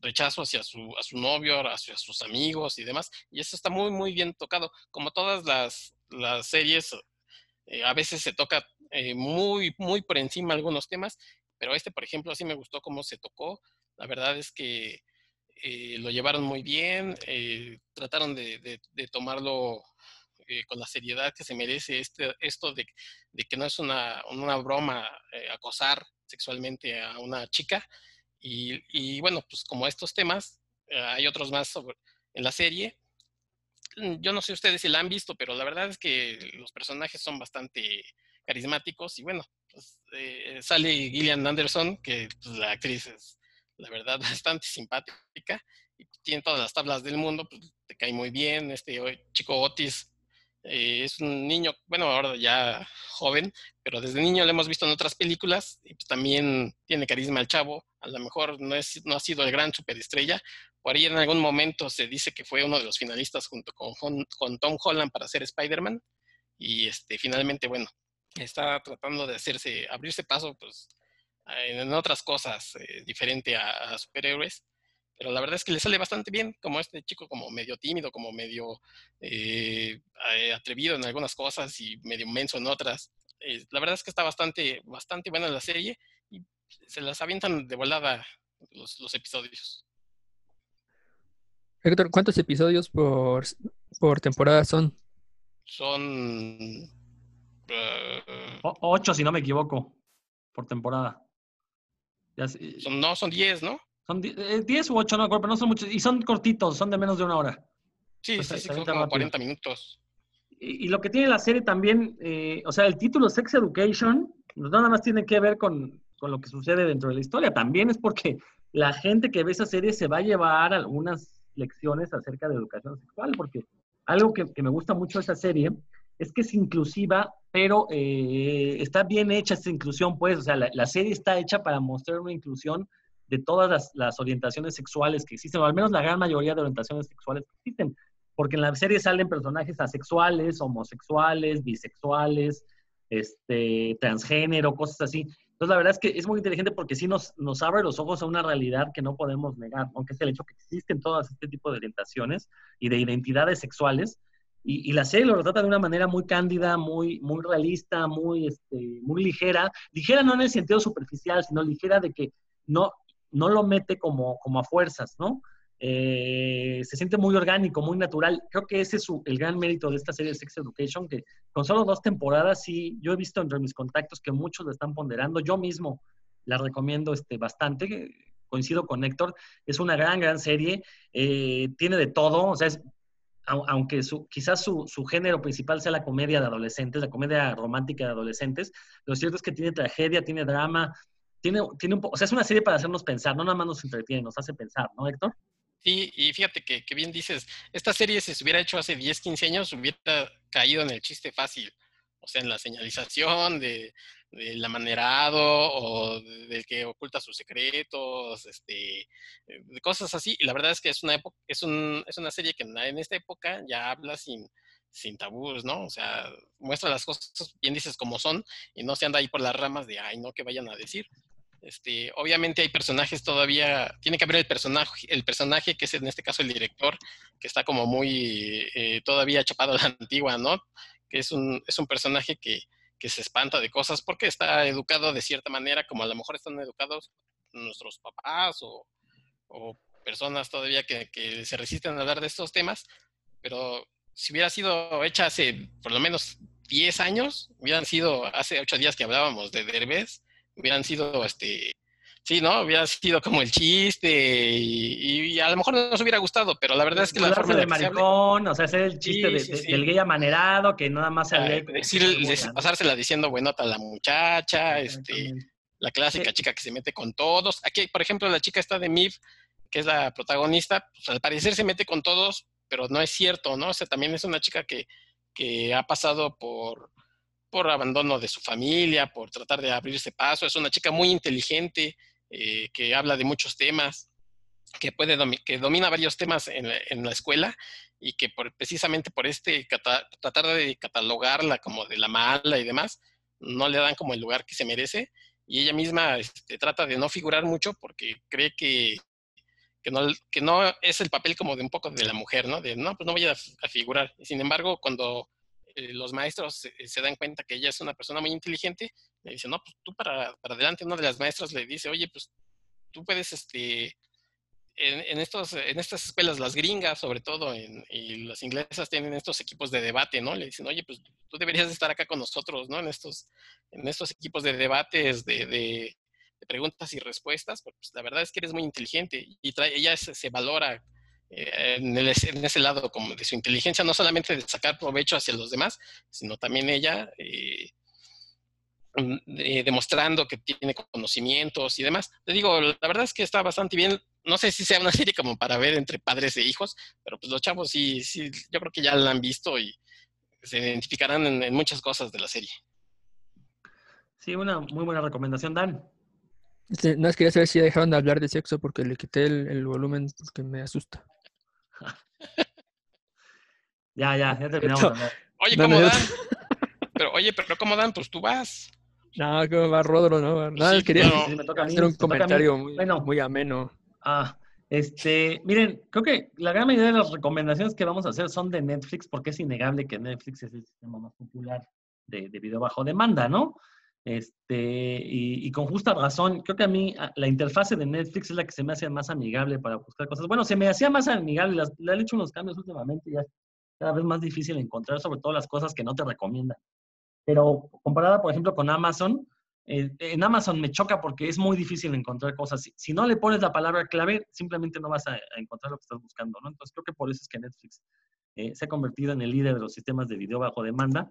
rechazo hacia su, a su novio, hacia sus amigos y demás. Y eso está muy, muy bien tocado. Como todas las, las series, eh, a veces se toca eh, muy, muy por encima algunos temas, pero este, por ejemplo, sí me gustó cómo se tocó. La verdad es que eh, lo llevaron muy bien, trataron de, de, tomarlo con la seriedad que se merece este, esto de, de que no es una, una broma acosar sexualmente a una chica, y, bueno, pues como estos temas, eh, hay otros más en la serie. Mm, yo no sé ustedes si la han visto, pero la verdad es que los personajes son bastante carismáticos y bueno, pues, eh, sale Gillian Anderson, que pues, la actriz es la verdad bastante simpática y tiene todas las tablas del mundo, pues te cae muy bien. Este chico Otis eh, es un niño, bueno, ahora ya joven, pero desde niño lo hemos visto en otras películas y pues también tiene carisma el chavo. A lo mejor no, es, no ha sido el gran superestrella. Por ahí en algún momento se dice que fue uno de los finalistas junto con, con Tom Holland para ser Spider-Man. Y este, finalmente, bueno, está tratando de hacerse, abrirse paso pues, en otras cosas eh, diferente a superhéroes pero la verdad es que le sale bastante bien, como este chico como medio tímido, como medio eh, eh, atrevido en algunas cosas y medio menso en otras. Eh, la verdad es que está bastante, bastante buena la serie y se las avientan de volada los, episodios. Héctor, ¿cuántos episodios por, por temporada son? Son... ocho, si no me equivoco, por temporada. son, no, son diez, ¿no? Son 10 eh, u 8, no pero no son muchos. Y son cortitos, son de menos de una hora. Sí, sí, sí, son como 40 minutos. Y, lo que tiene la serie también, eh, o sea, el título Sex Education, no nada más tiene que ver con, con, lo que sucede dentro de la historia, también es porque la gente que ve esa serie se va a llevar algunas lecciones acerca de educación sexual, porque algo que, que me gusta mucho de esa serie es que es inclusiva, pero eh, está bien hecha esta inclusión, pues, o sea, la, la serie está hecha para mostrar una inclusión de todas las, orientaciones sexuales que existen, o al menos la gran mayoría de orientaciones sexuales que existen, porque en la serie salen personajes asexuales, homosexuales, bisexuales, este, transgénero, cosas así. Entonces, la verdad es que es muy inteligente porque sí nos, nos abre los ojos a una realidad que no podemos negar, aunque es el hecho que existen todas este tipo de orientaciones y de identidades sexuales, y, la serie lo retrata de una manera muy cándida, muy, muy realista, muy, este, muy ligera. Ligera no en el sentido superficial, sino ligera de que no, no lo mete como, como a fuerzas, ¿no? Eh, se siente muy orgánico, muy natural. Creo que ese es el gran mérito de esta serie de Sex Education, que con solo dos temporadas, sí, yo he visto entre mis contactos que muchos lo están ponderando. Yo mismo la recomiendo este, bastante. Coincido con Héctor, es una gran, gran serie. Eh, tiene de todo, o sea, es aunque su, quizás su, género principal sea la comedia de adolescentes, la comedia romántica de adolescentes, lo cierto es que tiene tragedia, tiene drama, tiene, tiene un o sea, es una serie para hacernos pensar, no nada más nos entretiene, nos hace pensar, ¿no, Héctor? Sí, y fíjate que, que bien dices, esta serie si se hubiera hecho hace 10, 15 años, hubiera caído en el chiste fácil, o sea, en la señalización de, del amanerado o del que oculta sus secretos, este, cosas así. Y la verdad es que es una, época, es, un, es una serie que en esta época ya habla sin, sin tabús, ¿no? O sea, muestra las cosas, bien dices, como son y no se anda ahí por las ramas de, ay, no, que vayan a decir. Este, obviamente hay personajes todavía, tiene que haber el personaje, el personaje que es en este caso el director, que está como muy eh, todavía chapado a la antigua, ¿no? Que es un, es un personaje que, que se espanta de cosas porque está educado de cierta manera, como a lo mejor están educados nuestros papás o, personas todavía que, se resisten a hablar de estos temas, pero si hubiera sido hecha hace por lo menos 10 años, hubieran sido hace 8 días que hablábamos de Derbez, hubieran sido este Sí, ¿no? Hubiera sido como el chiste y, a lo mejor no nos hubiera gustado, pero la verdad es que la forma de maricón, o sea, hacer el chiste del gay amanerado que nada más sale... decir, pasársela diciendo buenota a la muchacha, este, la clásica chica que se mete con todos. Aquí, por ejemplo, la chica está de MIF, que es la protagonista, pues al parecer se mete con todos, pero no es cierto, ¿no? O sea, también es una chica que, que ha pasado por, por abandono de su familia, por tratar de abrirse paso, es una chica muy inteligente, eh, que habla de muchos temas, que, puede que domina varios temas en, la escuela y que por, precisamente por este tratar de catalogarla como de la mala y demás, no le dan como el lugar que se merece y ella misma este, trata de no figurar mucho porque cree que, que, no, que no es el papel como de un poco de la mujer, ¿no? De no, pues no voy a, figurar. Y sin embargo, cuando eh, los maestros se, dan cuenta que ella es una persona muy inteligente, le dice, no, pues tú para, para adelante, una de las maestras le dice, oye, pues tú puedes, este, en, estos, en estas escuelas, las gringas sobre todo, y las inglesas tienen estos equipos de debate, ¿no? Le dicen, oye, pues tú deberías estar acá con nosotros, ¿no? En estos, en estos equipos de debates, de, preguntas y respuestas, pues la verdad es que eres muy inteligente y ella se, valora eh, en, en, ese lado como de su inteligencia, no solamente de sacar provecho hacia los demás, sino también ella... Eh, Mm, eh, demostrando que tiene conocimientos y demás. Te digo, la verdad es que está bastante bien. No sé si sea una serie como para ver entre padres e hijos, pero pues los chavos sí, sí, yo creo que ya la han visto y se identificarán en, muchas cosas de la serie. Sí, una muy buena recomendación, Dan. Este, no es quería saber si ya dejaron de hablar de sexo porque le quité el, volumen porque me asusta. ya, ya, ya terminamos. Oye, ¿cómo dan? Pero, oye, pero ¿cómo dan? Pues tú vas. No, que va Rodro, ¿no? Nada, quería hacer un comentario muy, muy ameno. Ah, este, miren, creo que la gran mayoría de las recomendaciones que vamos a hacer son de Netflix, porque es innegable que Netflix es el sistema más popular de, video bajo demanda, ¿no? Este, y, con justa razón, creo que a mí la interfase de Netflix es la que se me hace más amigable para buscar cosas. Bueno, se me hacía más amigable, le han hecho unos cambios últimamente, ya es cada vez más difícil encontrar, sobre todo las cosas que no te recomiendan. Pero comparada, por ejemplo, con Amazon, eh, en Amazon me choca porque es muy difícil encontrar cosas. Si, no le pones la palabra clave, simplemente no vas a, encontrar lo que estás buscando, ¿no? Entonces creo que por eso es que Netflix eh, se ha convertido en el líder de los sistemas de video bajo demanda.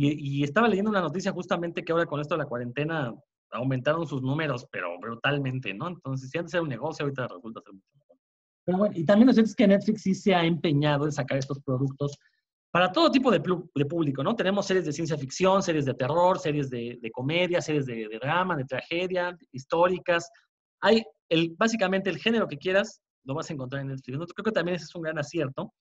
Y, estaba leyendo una noticia justamente que ahora con esto de la cuarentena aumentaron sus números, pero brutalmente, ¿no? Entonces, si antes era un negocio, ahorita resulta ser mucho mejor. Pero bueno, y también lo cierto es que Netflix sí se ha empeñado en sacar estos productos para todo tipo de, público, ¿no? Tenemos series de ciencia ficción, series de terror, series de, comedia, series de, drama, de tragedia, históricas. Hay el, básicamente el género que quieras, lo vas a encontrar en Netflix. Creo que también ese es un gran acierto.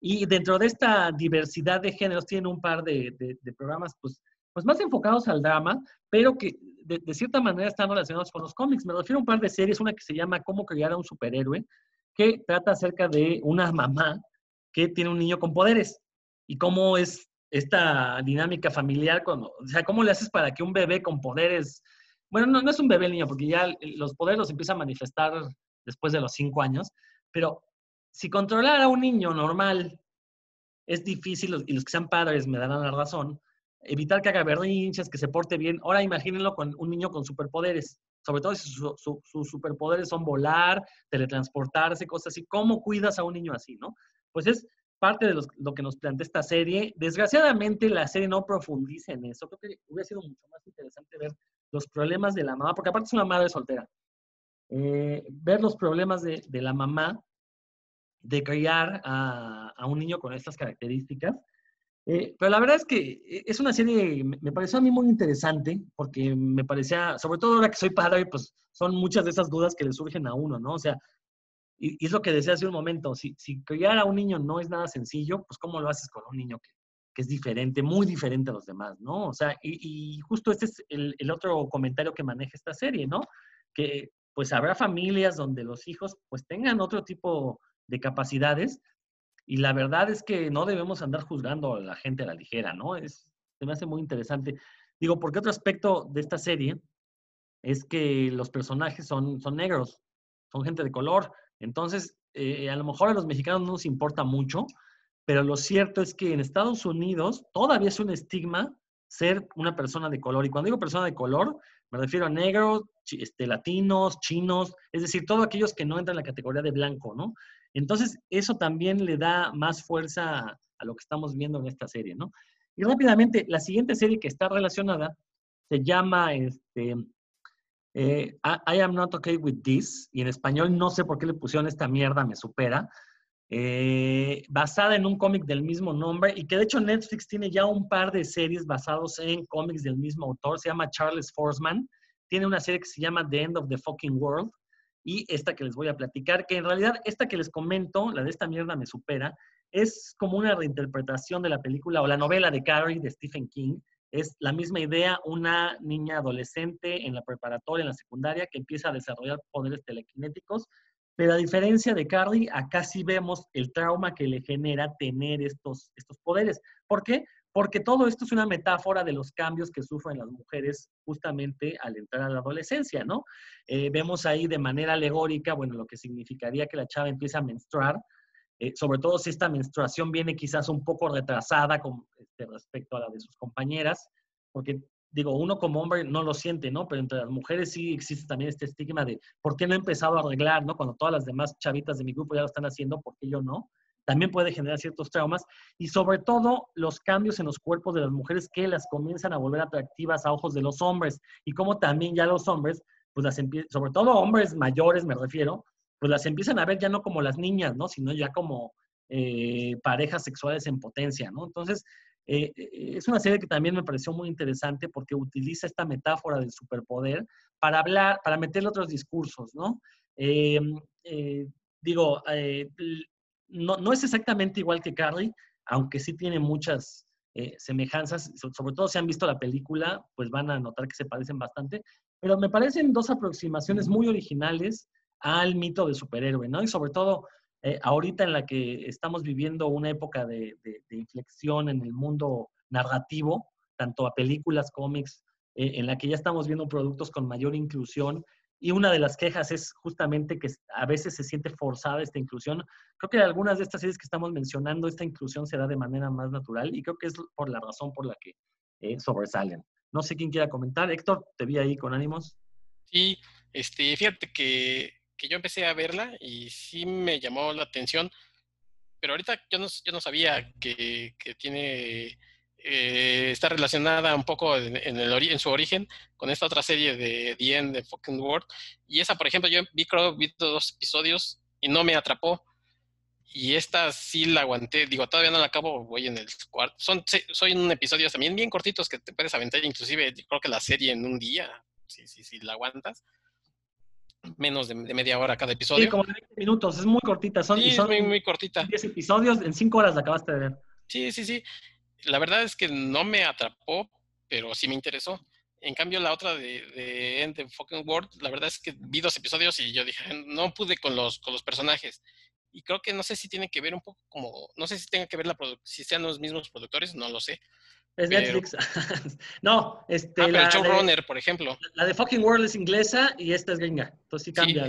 Y dentro de esta diversidad de géneros tiene un par de, programas, pues, pues más enfocados al drama, pero que de, de, cierta manera están relacionados con los cómics. Me refiero a un par de series, una que se llama Cómo crear a un superhéroe, que trata acerca de una mamá que tiene un niño con poderes y cómo es esta dinámica familiar, cuando, o sea, cómo le haces para que un bebé con poderes, bueno, no, no es un bebé niño, porque ya los poderes los empieza a manifestar después de los cinco años, pero si controlar a un niño normal es difícil, y los que sean padres me darán la razón, evitar que haga berrinches, que se porte bien. Ahora imagínenlo con un niño con superpoderes, sobre todo si sus superpoderes son volar, teletransportarse, cosas así. ¿Cómo cuidas a un niño así, no? Pues es parte de lo que nos plantea esta serie. Desgraciadamente la serie no profundiza en eso. Creo que hubiera sido mucho más interesante ver los problemas de la mamá, porque aparte es una madre soltera. Eh, ver los problemas de, de, la mamá de criar a, a, un niño con estas características. Eh, pero la verdad es que eh, es una serie, me pareció a mí muy interesante, porque me parecía, sobre todo ahora que soy padre, pues son muchas de esas dudas que le surgen a uno, ¿no? O sea, y, es lo que decía hace un momento, si, si, criar a un niño no es nada sencillo, pues ¿cómo lo haces con un niño que, que es diferente, muy diferente a los demás, ¿no? O sea, y, y justo este es el, el, otro comentario que maneja esta serie, ¿no? Que pues habrá familias donde los hijos pues tengan otro tipo de capacidades y la verdad es que no debemos andar juzgando a la gente a la ligera, ¿no? Es, se me hace muy interesante. Digo, porque otro aspecto de esta serie es que los personajes son, son negros, son gente de color, entonces eh, a lo mejor a los mexicanos no nos importa mucho, pero lo cierto es que en Estados Unidos todavía es un estigma ser una persona de color. Y cuando digo persona de color, me refiero a negros, este, latinos, chinos, es decir, todos aquellos que no entran en la categoría de blanco, ¿no? Entonces, eso también le da más fuerza a lo que estamos viendo en esta serie, ¿no? Y rápidamente, la siguiente serie que está relacionada se llama este, eh, I, Am Not Okay With This, y en español no sé por qué le pusieron esta mierda, me supera, eh, basada en un cómic del mismo nombre y que de hecho Netflix tiene ya un par de series basados en cómics del mismo autor, se llama Charles Forsman, tiene una serie que se llama The End of the Fucking World y esta que les voy a platicar, que en realidad esta que les comento, la de esta mierda me supera, es como una reinterpretación de la película o la novela de Carrie de Stephen King. Es la misma idea, una niña adolescente en la preparatoria, en la secundaria, que empieza a desarrollar poderes telequinéticos pero a diferencia de Carly, acá sí vemos el trauma que le genera tener estos, estos poderes. ¿Por qué? Porque todo esto es una metáfora de los cambios que sufren las mujeres justamente al entrar a la adolescencia, ¿no? Eh, vemos ahí de manera alegórica, bueno, lo que significaría que la chava empieza a menstruar, eh, sobre todo si esta menstruación viene quizás un poco retrasada con este, respecto a la de sus compañeras, porque digo, uno como hombre no lo siente, ¿no? Pero entre las mujeres sí existe también este estigma de por qué no he empezado a arreglar, ¿no? Cuando todas las demás chavitas de mi grupo ya lo están haciendo, ¿por qué yo no? También puede generar ciertos traumas y sobre todo los cambios en los cuerpos de las mujeres que las comienzan a volver atractivas a ojos de los hombres y como también ya los hombres, pues las sobre todo hombres mayores me refiero, pues las empiezan a ver ya no como las niñas, ¿no? Sino ya como eh, parejas sexuales en potencia, ¿no? Entonces, eh, eh, es una serie que también me pareció muy interesante porque utiliza esta metáfora del superpoder para hablar, para meterle otros discursos, ¿no? Digo, no, no, es exactamente igual que Carly, aunque sí tiene muchas semejanzas, sobre todo si han visto la película, pues van a notar que se parecen bastante, pero me parecen dos aproximaciones muy originales al mito del superhéroe, ¿no? Y sobre todo eh, ahorita en la que estamos viviendo una época de, inflexión en el mundo narrativo, tanto a películas, cómics, eh, en la que ya estamos viendo productos con mayor inclusión. Y una de las quejas es justamente que a veces se siente forzada esta inclusión. Creo que algunas de estas series que estamos mencionando, esta inclusión se da de manera más natural y creo que es por la razón por la que eh, sobresalen. No sé quién quiera comentar. Héctor, te vi ahí con ánimos. Sí, este, fíjate que que yo empecé a verla y sí me llamó la atención, pero ahorita yo no, yo no sabía que, que tiene, eh, está relacionada un poco en, el, en su origen con esta otra serie de The End, de Fucking World. Y esa, por ejemplo, yo vi, creo, vi dos episodios y no me atrapó. Y esta sí la aguanté, digo, todavía no la acabo, voy en el cuarto. Son, son un episodios también bien cortitos que te puedes aventar, inclusive creo que la serie en un día, si, si, si la aguantas menos de, media hora cada episodio. Sí, como 20 minutos, es muy cortita. Son, sí, son muy, muy cortita. 10 episodios, en 5 horas la acabaste de ver. Sí, sí, sí. La verdad es que no me atrapó, pero sí me interesó. En cambio, la otra de, de End Fucking World, la verdad es que vi dos episodios y yo dije, no pude con los, con los personajes. y creo que no sé si tiene que ver un poco como, no sé si tenga que ver la si sean los mismos productores, no lo sé. Es Netflix. no, este. Ah, pero el showrunner, por ejemplo. La de Fucking World es inglesa y esta es gringa. Entonces sí cambia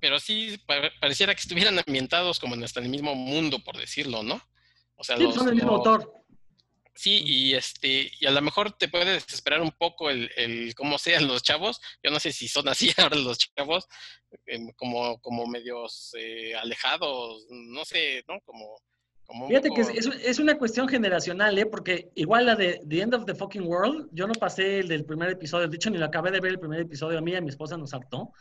Pero sí pareciera que estuvieran ambientados como en hasta el mismo mundo, por decirlo, ¿no? O sea, sí, son el mismo autor. Sí, y este, y a lo mejor te puede desesperar un poco el, el cómo sean los chavos. Yo no sé si son así ahora los chavos, em, como, como medios eh, alejados, no sé, ¿no? Como, como Fíjate que es, es, una cuestión generacional, ¿eh? Porque igual la de The End of the Fucking World, yo no pasé el del primer episodio, de hecho ni lo acabé de ver el primer episodio, a mí y a mi esposa nos hartó,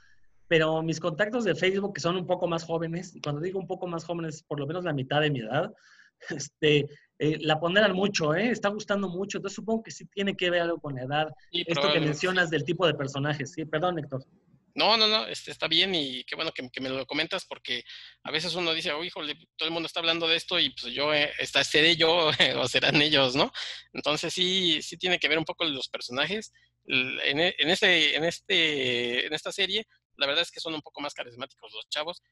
pero mis contactos de Facebook, que son un poco más jóvenes, y cuando digo un poco más jóvenes, por lo menos la mitad de mi edad, este, eh, la ponderan mucho, ¿eh? Está gustando mucho. Entonces supongo que sí tiene que ver algo con la edad. Esto que mencionas del tipo de personajes. Sí, perdón, Héctor. No, no, no, este, está bien y qué bueno que, me lo comentas porque a veces uno dice, oh, híjole, todo el mundo está hablando de esto y pues yo, eh, está, seré yo o serán ellos, ¿no? Entonces sí, sí tiene que ver un poco los personajes. En, en, este, en, este, en esta serie, la verdad es que son un poco más carismáticos los chavos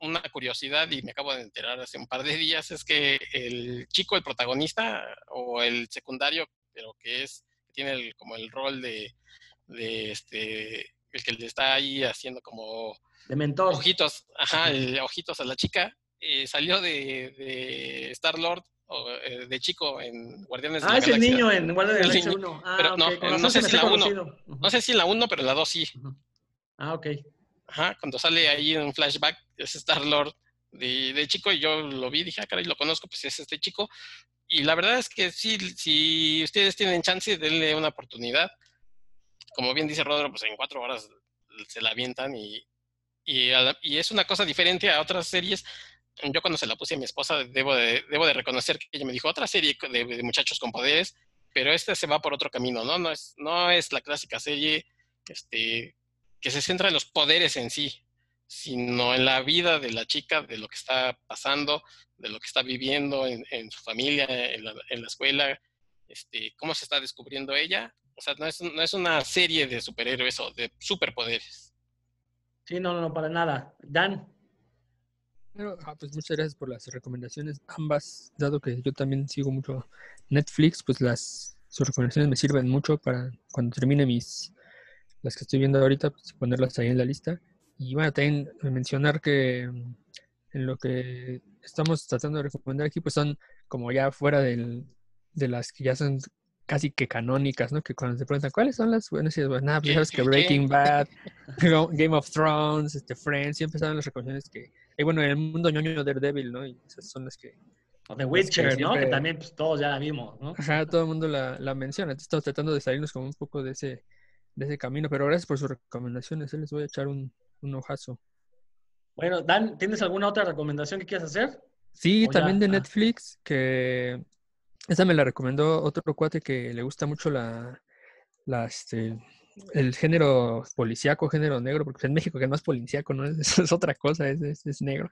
una curiosidad y me acabo de enterar hace un par de días es que el chico, el protagonista o el secundario, pero que es tiene como el rol de, de, este el que le está ahí haciendo como de mentor. Ojitos, ajá, ojitos a la chica, eh, salió de, de Star Lord eh, de chico en Guardianes de la Galaxia. Ah, ese niño en Guardianes de la Galaxia 1. Ah, pero no, no sé si en la 1. No sé si en la 1, pero en la 2 sí. Ah, ok. Ajá, cuando sale ahí en un flashback, es Star Lord de, de, chico y yo lo vi, dije, ah, caray, lo conozco, pues es este chico. Y la verdad es que sí, si ustedes tienen chance, denle una oportunidad. Como bien dice Rodro, pues en cuatro horas se la avientan y, y, y, es una cosa diferente a otras series. Yo cuando se la puse a mi esposa, debo de, debo de reconocer que ella me dijo otra serie de, de muchachos con poderes, pero esta se va por otro camino, ¿no? No es, no es la clásica serie este, que se centra en los poderes en sí, sino en la vida de la chica, de lo que está pasando, de lo que está viviendo en, su familia, en la, escuela, este, cómo se está descubriendo ella. O sea, no es, no es una serie de superhéroes o de superpoderes. Sí, no, no, para nada. Dan. Ah, pues muchas gracias por las recomendaciones, ambas, dado que yo también sigo mucho Netflix, pues las sus recomendaciones me sirven mucho para cuando termine mis las que estoy viendo ahorita, pues ponerlas ahí en la lista. Y bueno, también mencionar que mm, en lo que estamos tratando de recomendar aquí, pues son como ya fuera del, de las que ya son casi que canónicas, ¿no? Que cuando te preguntan cuáles son las buenas, pues nada, pues sabes que Breaking Bad, Game of Thrones, este Friends, siempre saben las recomendaciones que, y bueno, en el mundo ñoño Daredevil, ¿no? Y esas son las que... The Witcher, ¿no? Que también pues, todos ya la vimos, ¿no? Ajá, todo el mundo la, la menciona. Entonces estamos tratando de salirnos como un poco de ese, de ese camino. Pero gracias por sus recomendaciones. ¿eh? Les voy a echar un, un ojazo. Bueno, Dan, ¿tienes alguna otra recomendación que quieras hacer? Sí, también de ah. Netflix, que esa me la recomendó otro cuate que le gusta mucho la, la este, el género policíaco, género negro, porque en México que no es policíaco, no es, es otra cosa, es, es, es, negro.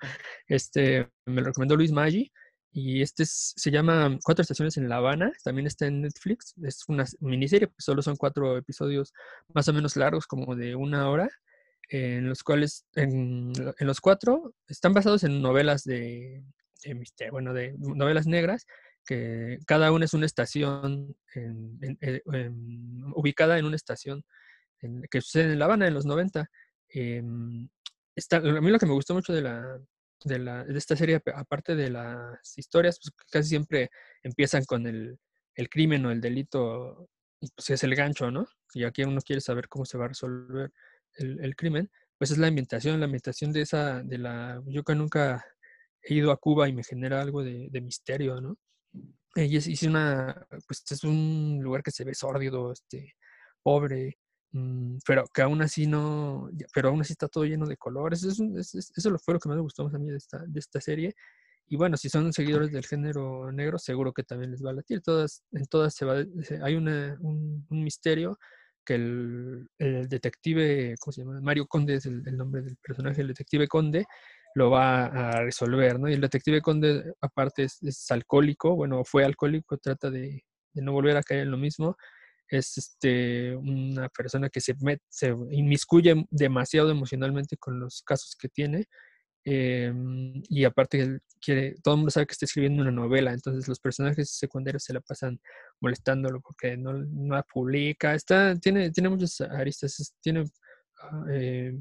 Este, me lo recomendó Luis Maggi y este se llama Cuatro Estaciones en La Habana, también está en Netflix, es una miniserie, pues solo son cuatro episodios más o menos largos, como de una hora, en los cuales, en, los cuatro, están basados en novelas de, misterio, bueno, de novelas negras, que cada una es una estación eh, ubicada en una estación que sucede en La Habana en los 90. Em, está, a mí lo que me gustó mucho de la, de, la, de esta serie, aparte de las historias, pues casi siempre empiezan con el, el crimen o el delito, pues es el gancho, ¿no? Y aquí uno quiere saber cómo se va a resolver el, crimen, pues es la ambientación, la ambientación de esa, de la, yo que nunca he ido a Cuba y me genera algo de, misterio, ¿no? Y es, una, pues es un lugar que se ve sórdido, este, pobre, pero que aún así no, pero aún así está todo lleno de colores. Eso, eso fue lo que más me gustó a mí de esta, de esta serie. Y bueno, si son seguidores del género negro, seguro que también les va a latir. Todas, en todas se va, hay una, un, misterio que el, el, detective, ¿cómo se llama? Mario Conde es el, nombre del personaje, el detective Conde, lo va a resolver, ¿no? Y el detective Conde, aparte, es, es alcohólico, bueno, fue alcohólico, trata de, de, no volver a caer en lo mismo es este, una persona que se, se inmiscuye demasiado emocionalmente con los casos que tiene Em, y aparte, quiere, todo el mundo sabe que está escribiendo una novela, entonces los personajes secundarios se la pasan molestándolo porque no, no la publica. Está, tiene, tiene muchas aristas, tiene ah, eh,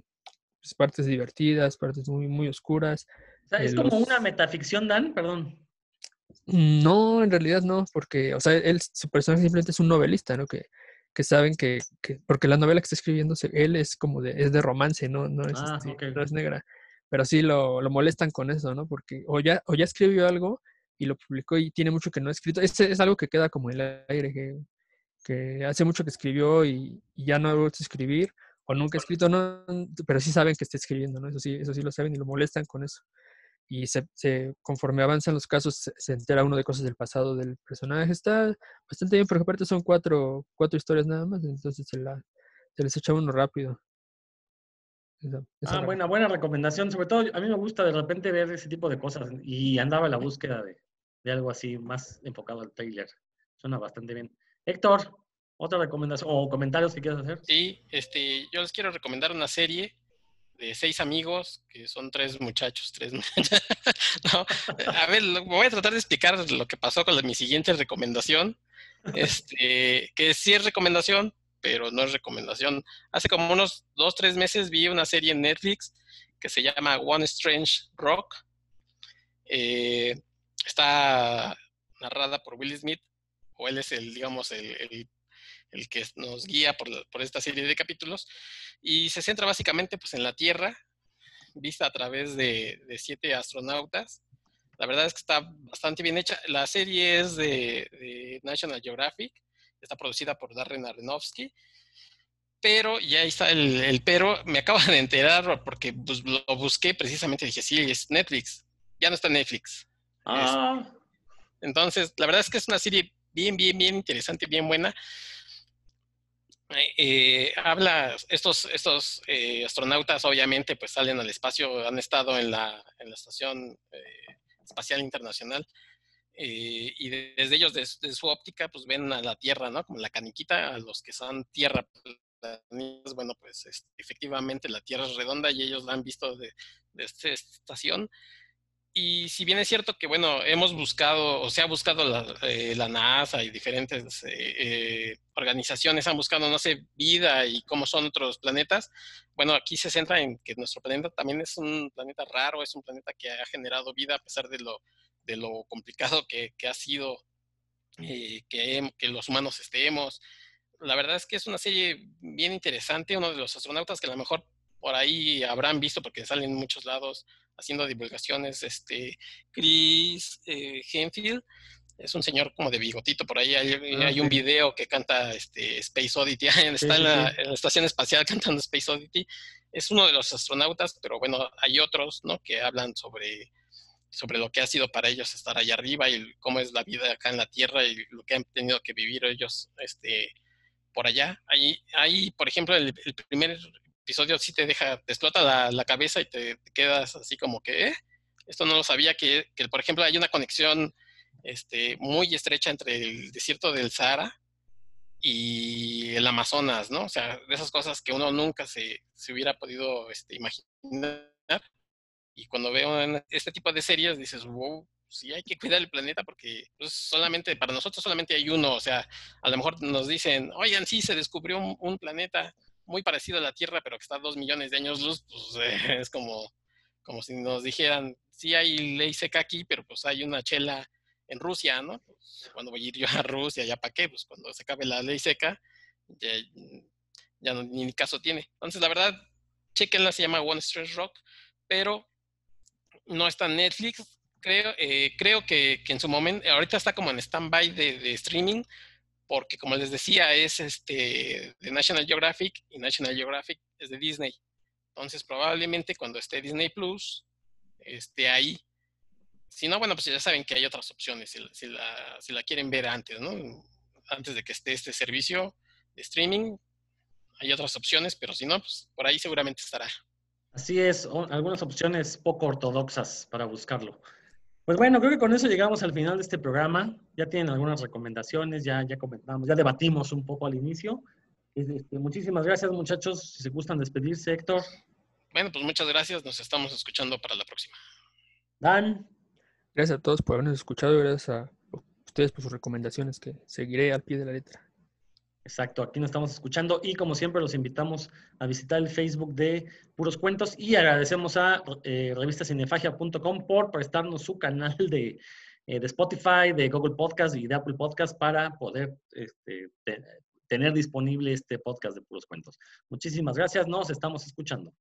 pues, partes divertidas, partes muy, muy oscuras. es eh, como los- una metaficción, Dan, perdón. No, en realidad no, porque, o sea, él, su personaje simplemente es un novelista, ¿no? Que, que saben que, que- porque la novela que está escribiendo, él es como de, es de romance, ¿no? No es, Ah, este, no es negra, pero sí lo, lo molestan con eso, ¿no? Porque o ya, o ya escribió algo y lo publicó y tiene mucho que no ha escrito. Este es algo que queda como en el aire, que, que hace mucho que escribió y, y ya no ha vuelto a escribir, o nunca ha escrito, no, pero sí saben que está escribiendo, ¿no? Eso sí, eso sí lo saben y lo molestan con eso y se, se- conforme avanzan los casos se, se entera uno de cosas del pasado del personaje. Está bastante bien, porque aparte son cuatro, cuatro historias nada más, entonces se, la, se les echa uno rápido. Esa- esa Ah, buena, buena recomendación. Sobre todo, a mí me gusta de repente ver ese tipo de cosas y andaba en la búsqueda de, de algo así más enfocado al trailer. Suena bastante bien. Héctor, otra recomendación o comentarios que quieras hacer. Sí, este, yo les quiero recomendar una serie de seis amigos, que son tres muchachos, tres muchachas. No, a ver, voy a tratar de explicar lo que pasó con la- mi siguiente recomendación. Este, que sí es recomendación, pero no es recomendación. Hace como unos dos, tres meses vi una serie en Netflix que se llama One Strange Rock. Eh, está narrada por Will Smith, o él es el, digamos, el- el que nos guía por, por esta serie de capítulos, y se centra básicamente pues, en la Tierra, vista a través de, de siete astronautas. La verdad es que está bastante bien hecha. La serie es de, de National Geographic, está producida por Darren Aronofsky, pero y ahí está el, el pero, me acabo de enterar porque pues, lo busqué precisamente, dije, sí, es Netflix, ya no está en Netflix. Ah, Entonces, la verdad es que es una serie bien, bien, bien interesante, bien buena. Eh, habla, estos, estos eh, astronautas obviamente pues salen al espacio, han estado en la, en la Estación eh, Espacial Internacional eh, y de- desde ellos, desde, su óptica, pues ven a la Tierra, ¿no? Como la caniquita, a los que son Tierra, bueno, pues este, efectivamente la Tierra es redonda y ellos la han visto de, de esta estación. Y si bien es cierto que, bueno, hemos buscado, o se ha buscado la, eh, la NASA y diferentes eh, eh, organizaciones han buscado, no sé, vida y cómo son otros planetas, bueno, aquí se centra en que nuestro planeta también es un planeta raro, es un planeta que ha generado vida a pesar de lo, de lo complicado que, que ha sido eh, que, que los humanos estemos. La verdad es que es una serie bien interesante, uno de los astronautas que a lo mejor por ahí habrán visto porque salen en muchos lados haciendo divulgaciones, este, Chris eh, Henfield, es un señor como de bigotito, por ahí hay, Ah, hay un video que canta este, Space Oddity, está Sí, en, la, sí. en la estación espacial cantando Space Oddity, es uno de los astronautas, pero bueno, hay otros, ¿no? Que hablan sobre, sobre lo que ha sido para ellos estar allá arriba y cómo es la vida acá en la Tierra y lo que han tenido que vivir ellos, este, por allá. Ahí, ahí por ejemplo, el, el primer episodio sí te deja, te explota la, cabeza y te, quedas así como que, "Eh, esto no lo sabía, que, que, por ejemplo hay una conexión este, muy estrecha entre el desierto del Sahara y el Amazonas, ¿no? O sea, de esas cosas que uno nunca se, se hubiera podido este, imaginar. Y cuando veo este tipo de series dices, wow, sí hay que cuidar el planeta porque pues, solamente, para nosotros solamente hay uno. O sea, a lo mejor nos dicen, oigan, sí, se descubrió un planeta muy parecido a la Tierra, pero que está a dos millones de años luz, pues eh, es como, como si nos dijeran, sí hay ley seca aquí, pero pues hay una chela en Rusia, ¿no? Pues, cuando voy a ir yo a Rusia, ¿ya para qué? Pues cuando se acabe la ley seca, ya, no, ni caso tiene. Entonces, la verdad, chequenla, se llama One Strange Rock, pero no está en Netflix. Creo, eh, creo que, que, en su momento, ahorita está como en stand-by de, de, streaming, porque como les decía, es este de National Geographic y National Geographic es de Disney. Entonces, probablemente cuando esté Disney Plus, esté ahí. Si no, bueno, pues ya saben que hay otras opciones, si, la, si la quieren ver antes, ¿no? Antes de que esté este servicio de streaming, hay otras opciones, pero si no, pues por ahí seguramente estará. Así es, algunas opciones poco ortodoxas para buscarlo. Pues bueno, creo que con eso llegamos al final de este programa. Ya tienen algunas recomendaciones, ya, ya comentamos, ya debatimos un poco al inicio. Este, muchísimas gracias, muchachos. Si se gustan despedirse, Héctor. Bueno, pues muchas gracias. Nos estamos escuchando para la próxima. Dan. Gracias a todos por habernos escuchado. Gracias a ustedes por sus recomendaciones que seguiré al pie de la letra. Exacto, aquí nos estamos escuchando y como siempre los invitamos a visitar el Facebook de Puros Cuentos y agradecemos a eh, revistacinefagia.com por prestarnos su canal de, eh, de, Spotify, de Google Podcast y de Apple Podcast para poder este, tener disponible este podcast de Puros Cuentos. Muchísimas gracias, nos estamos escuchando.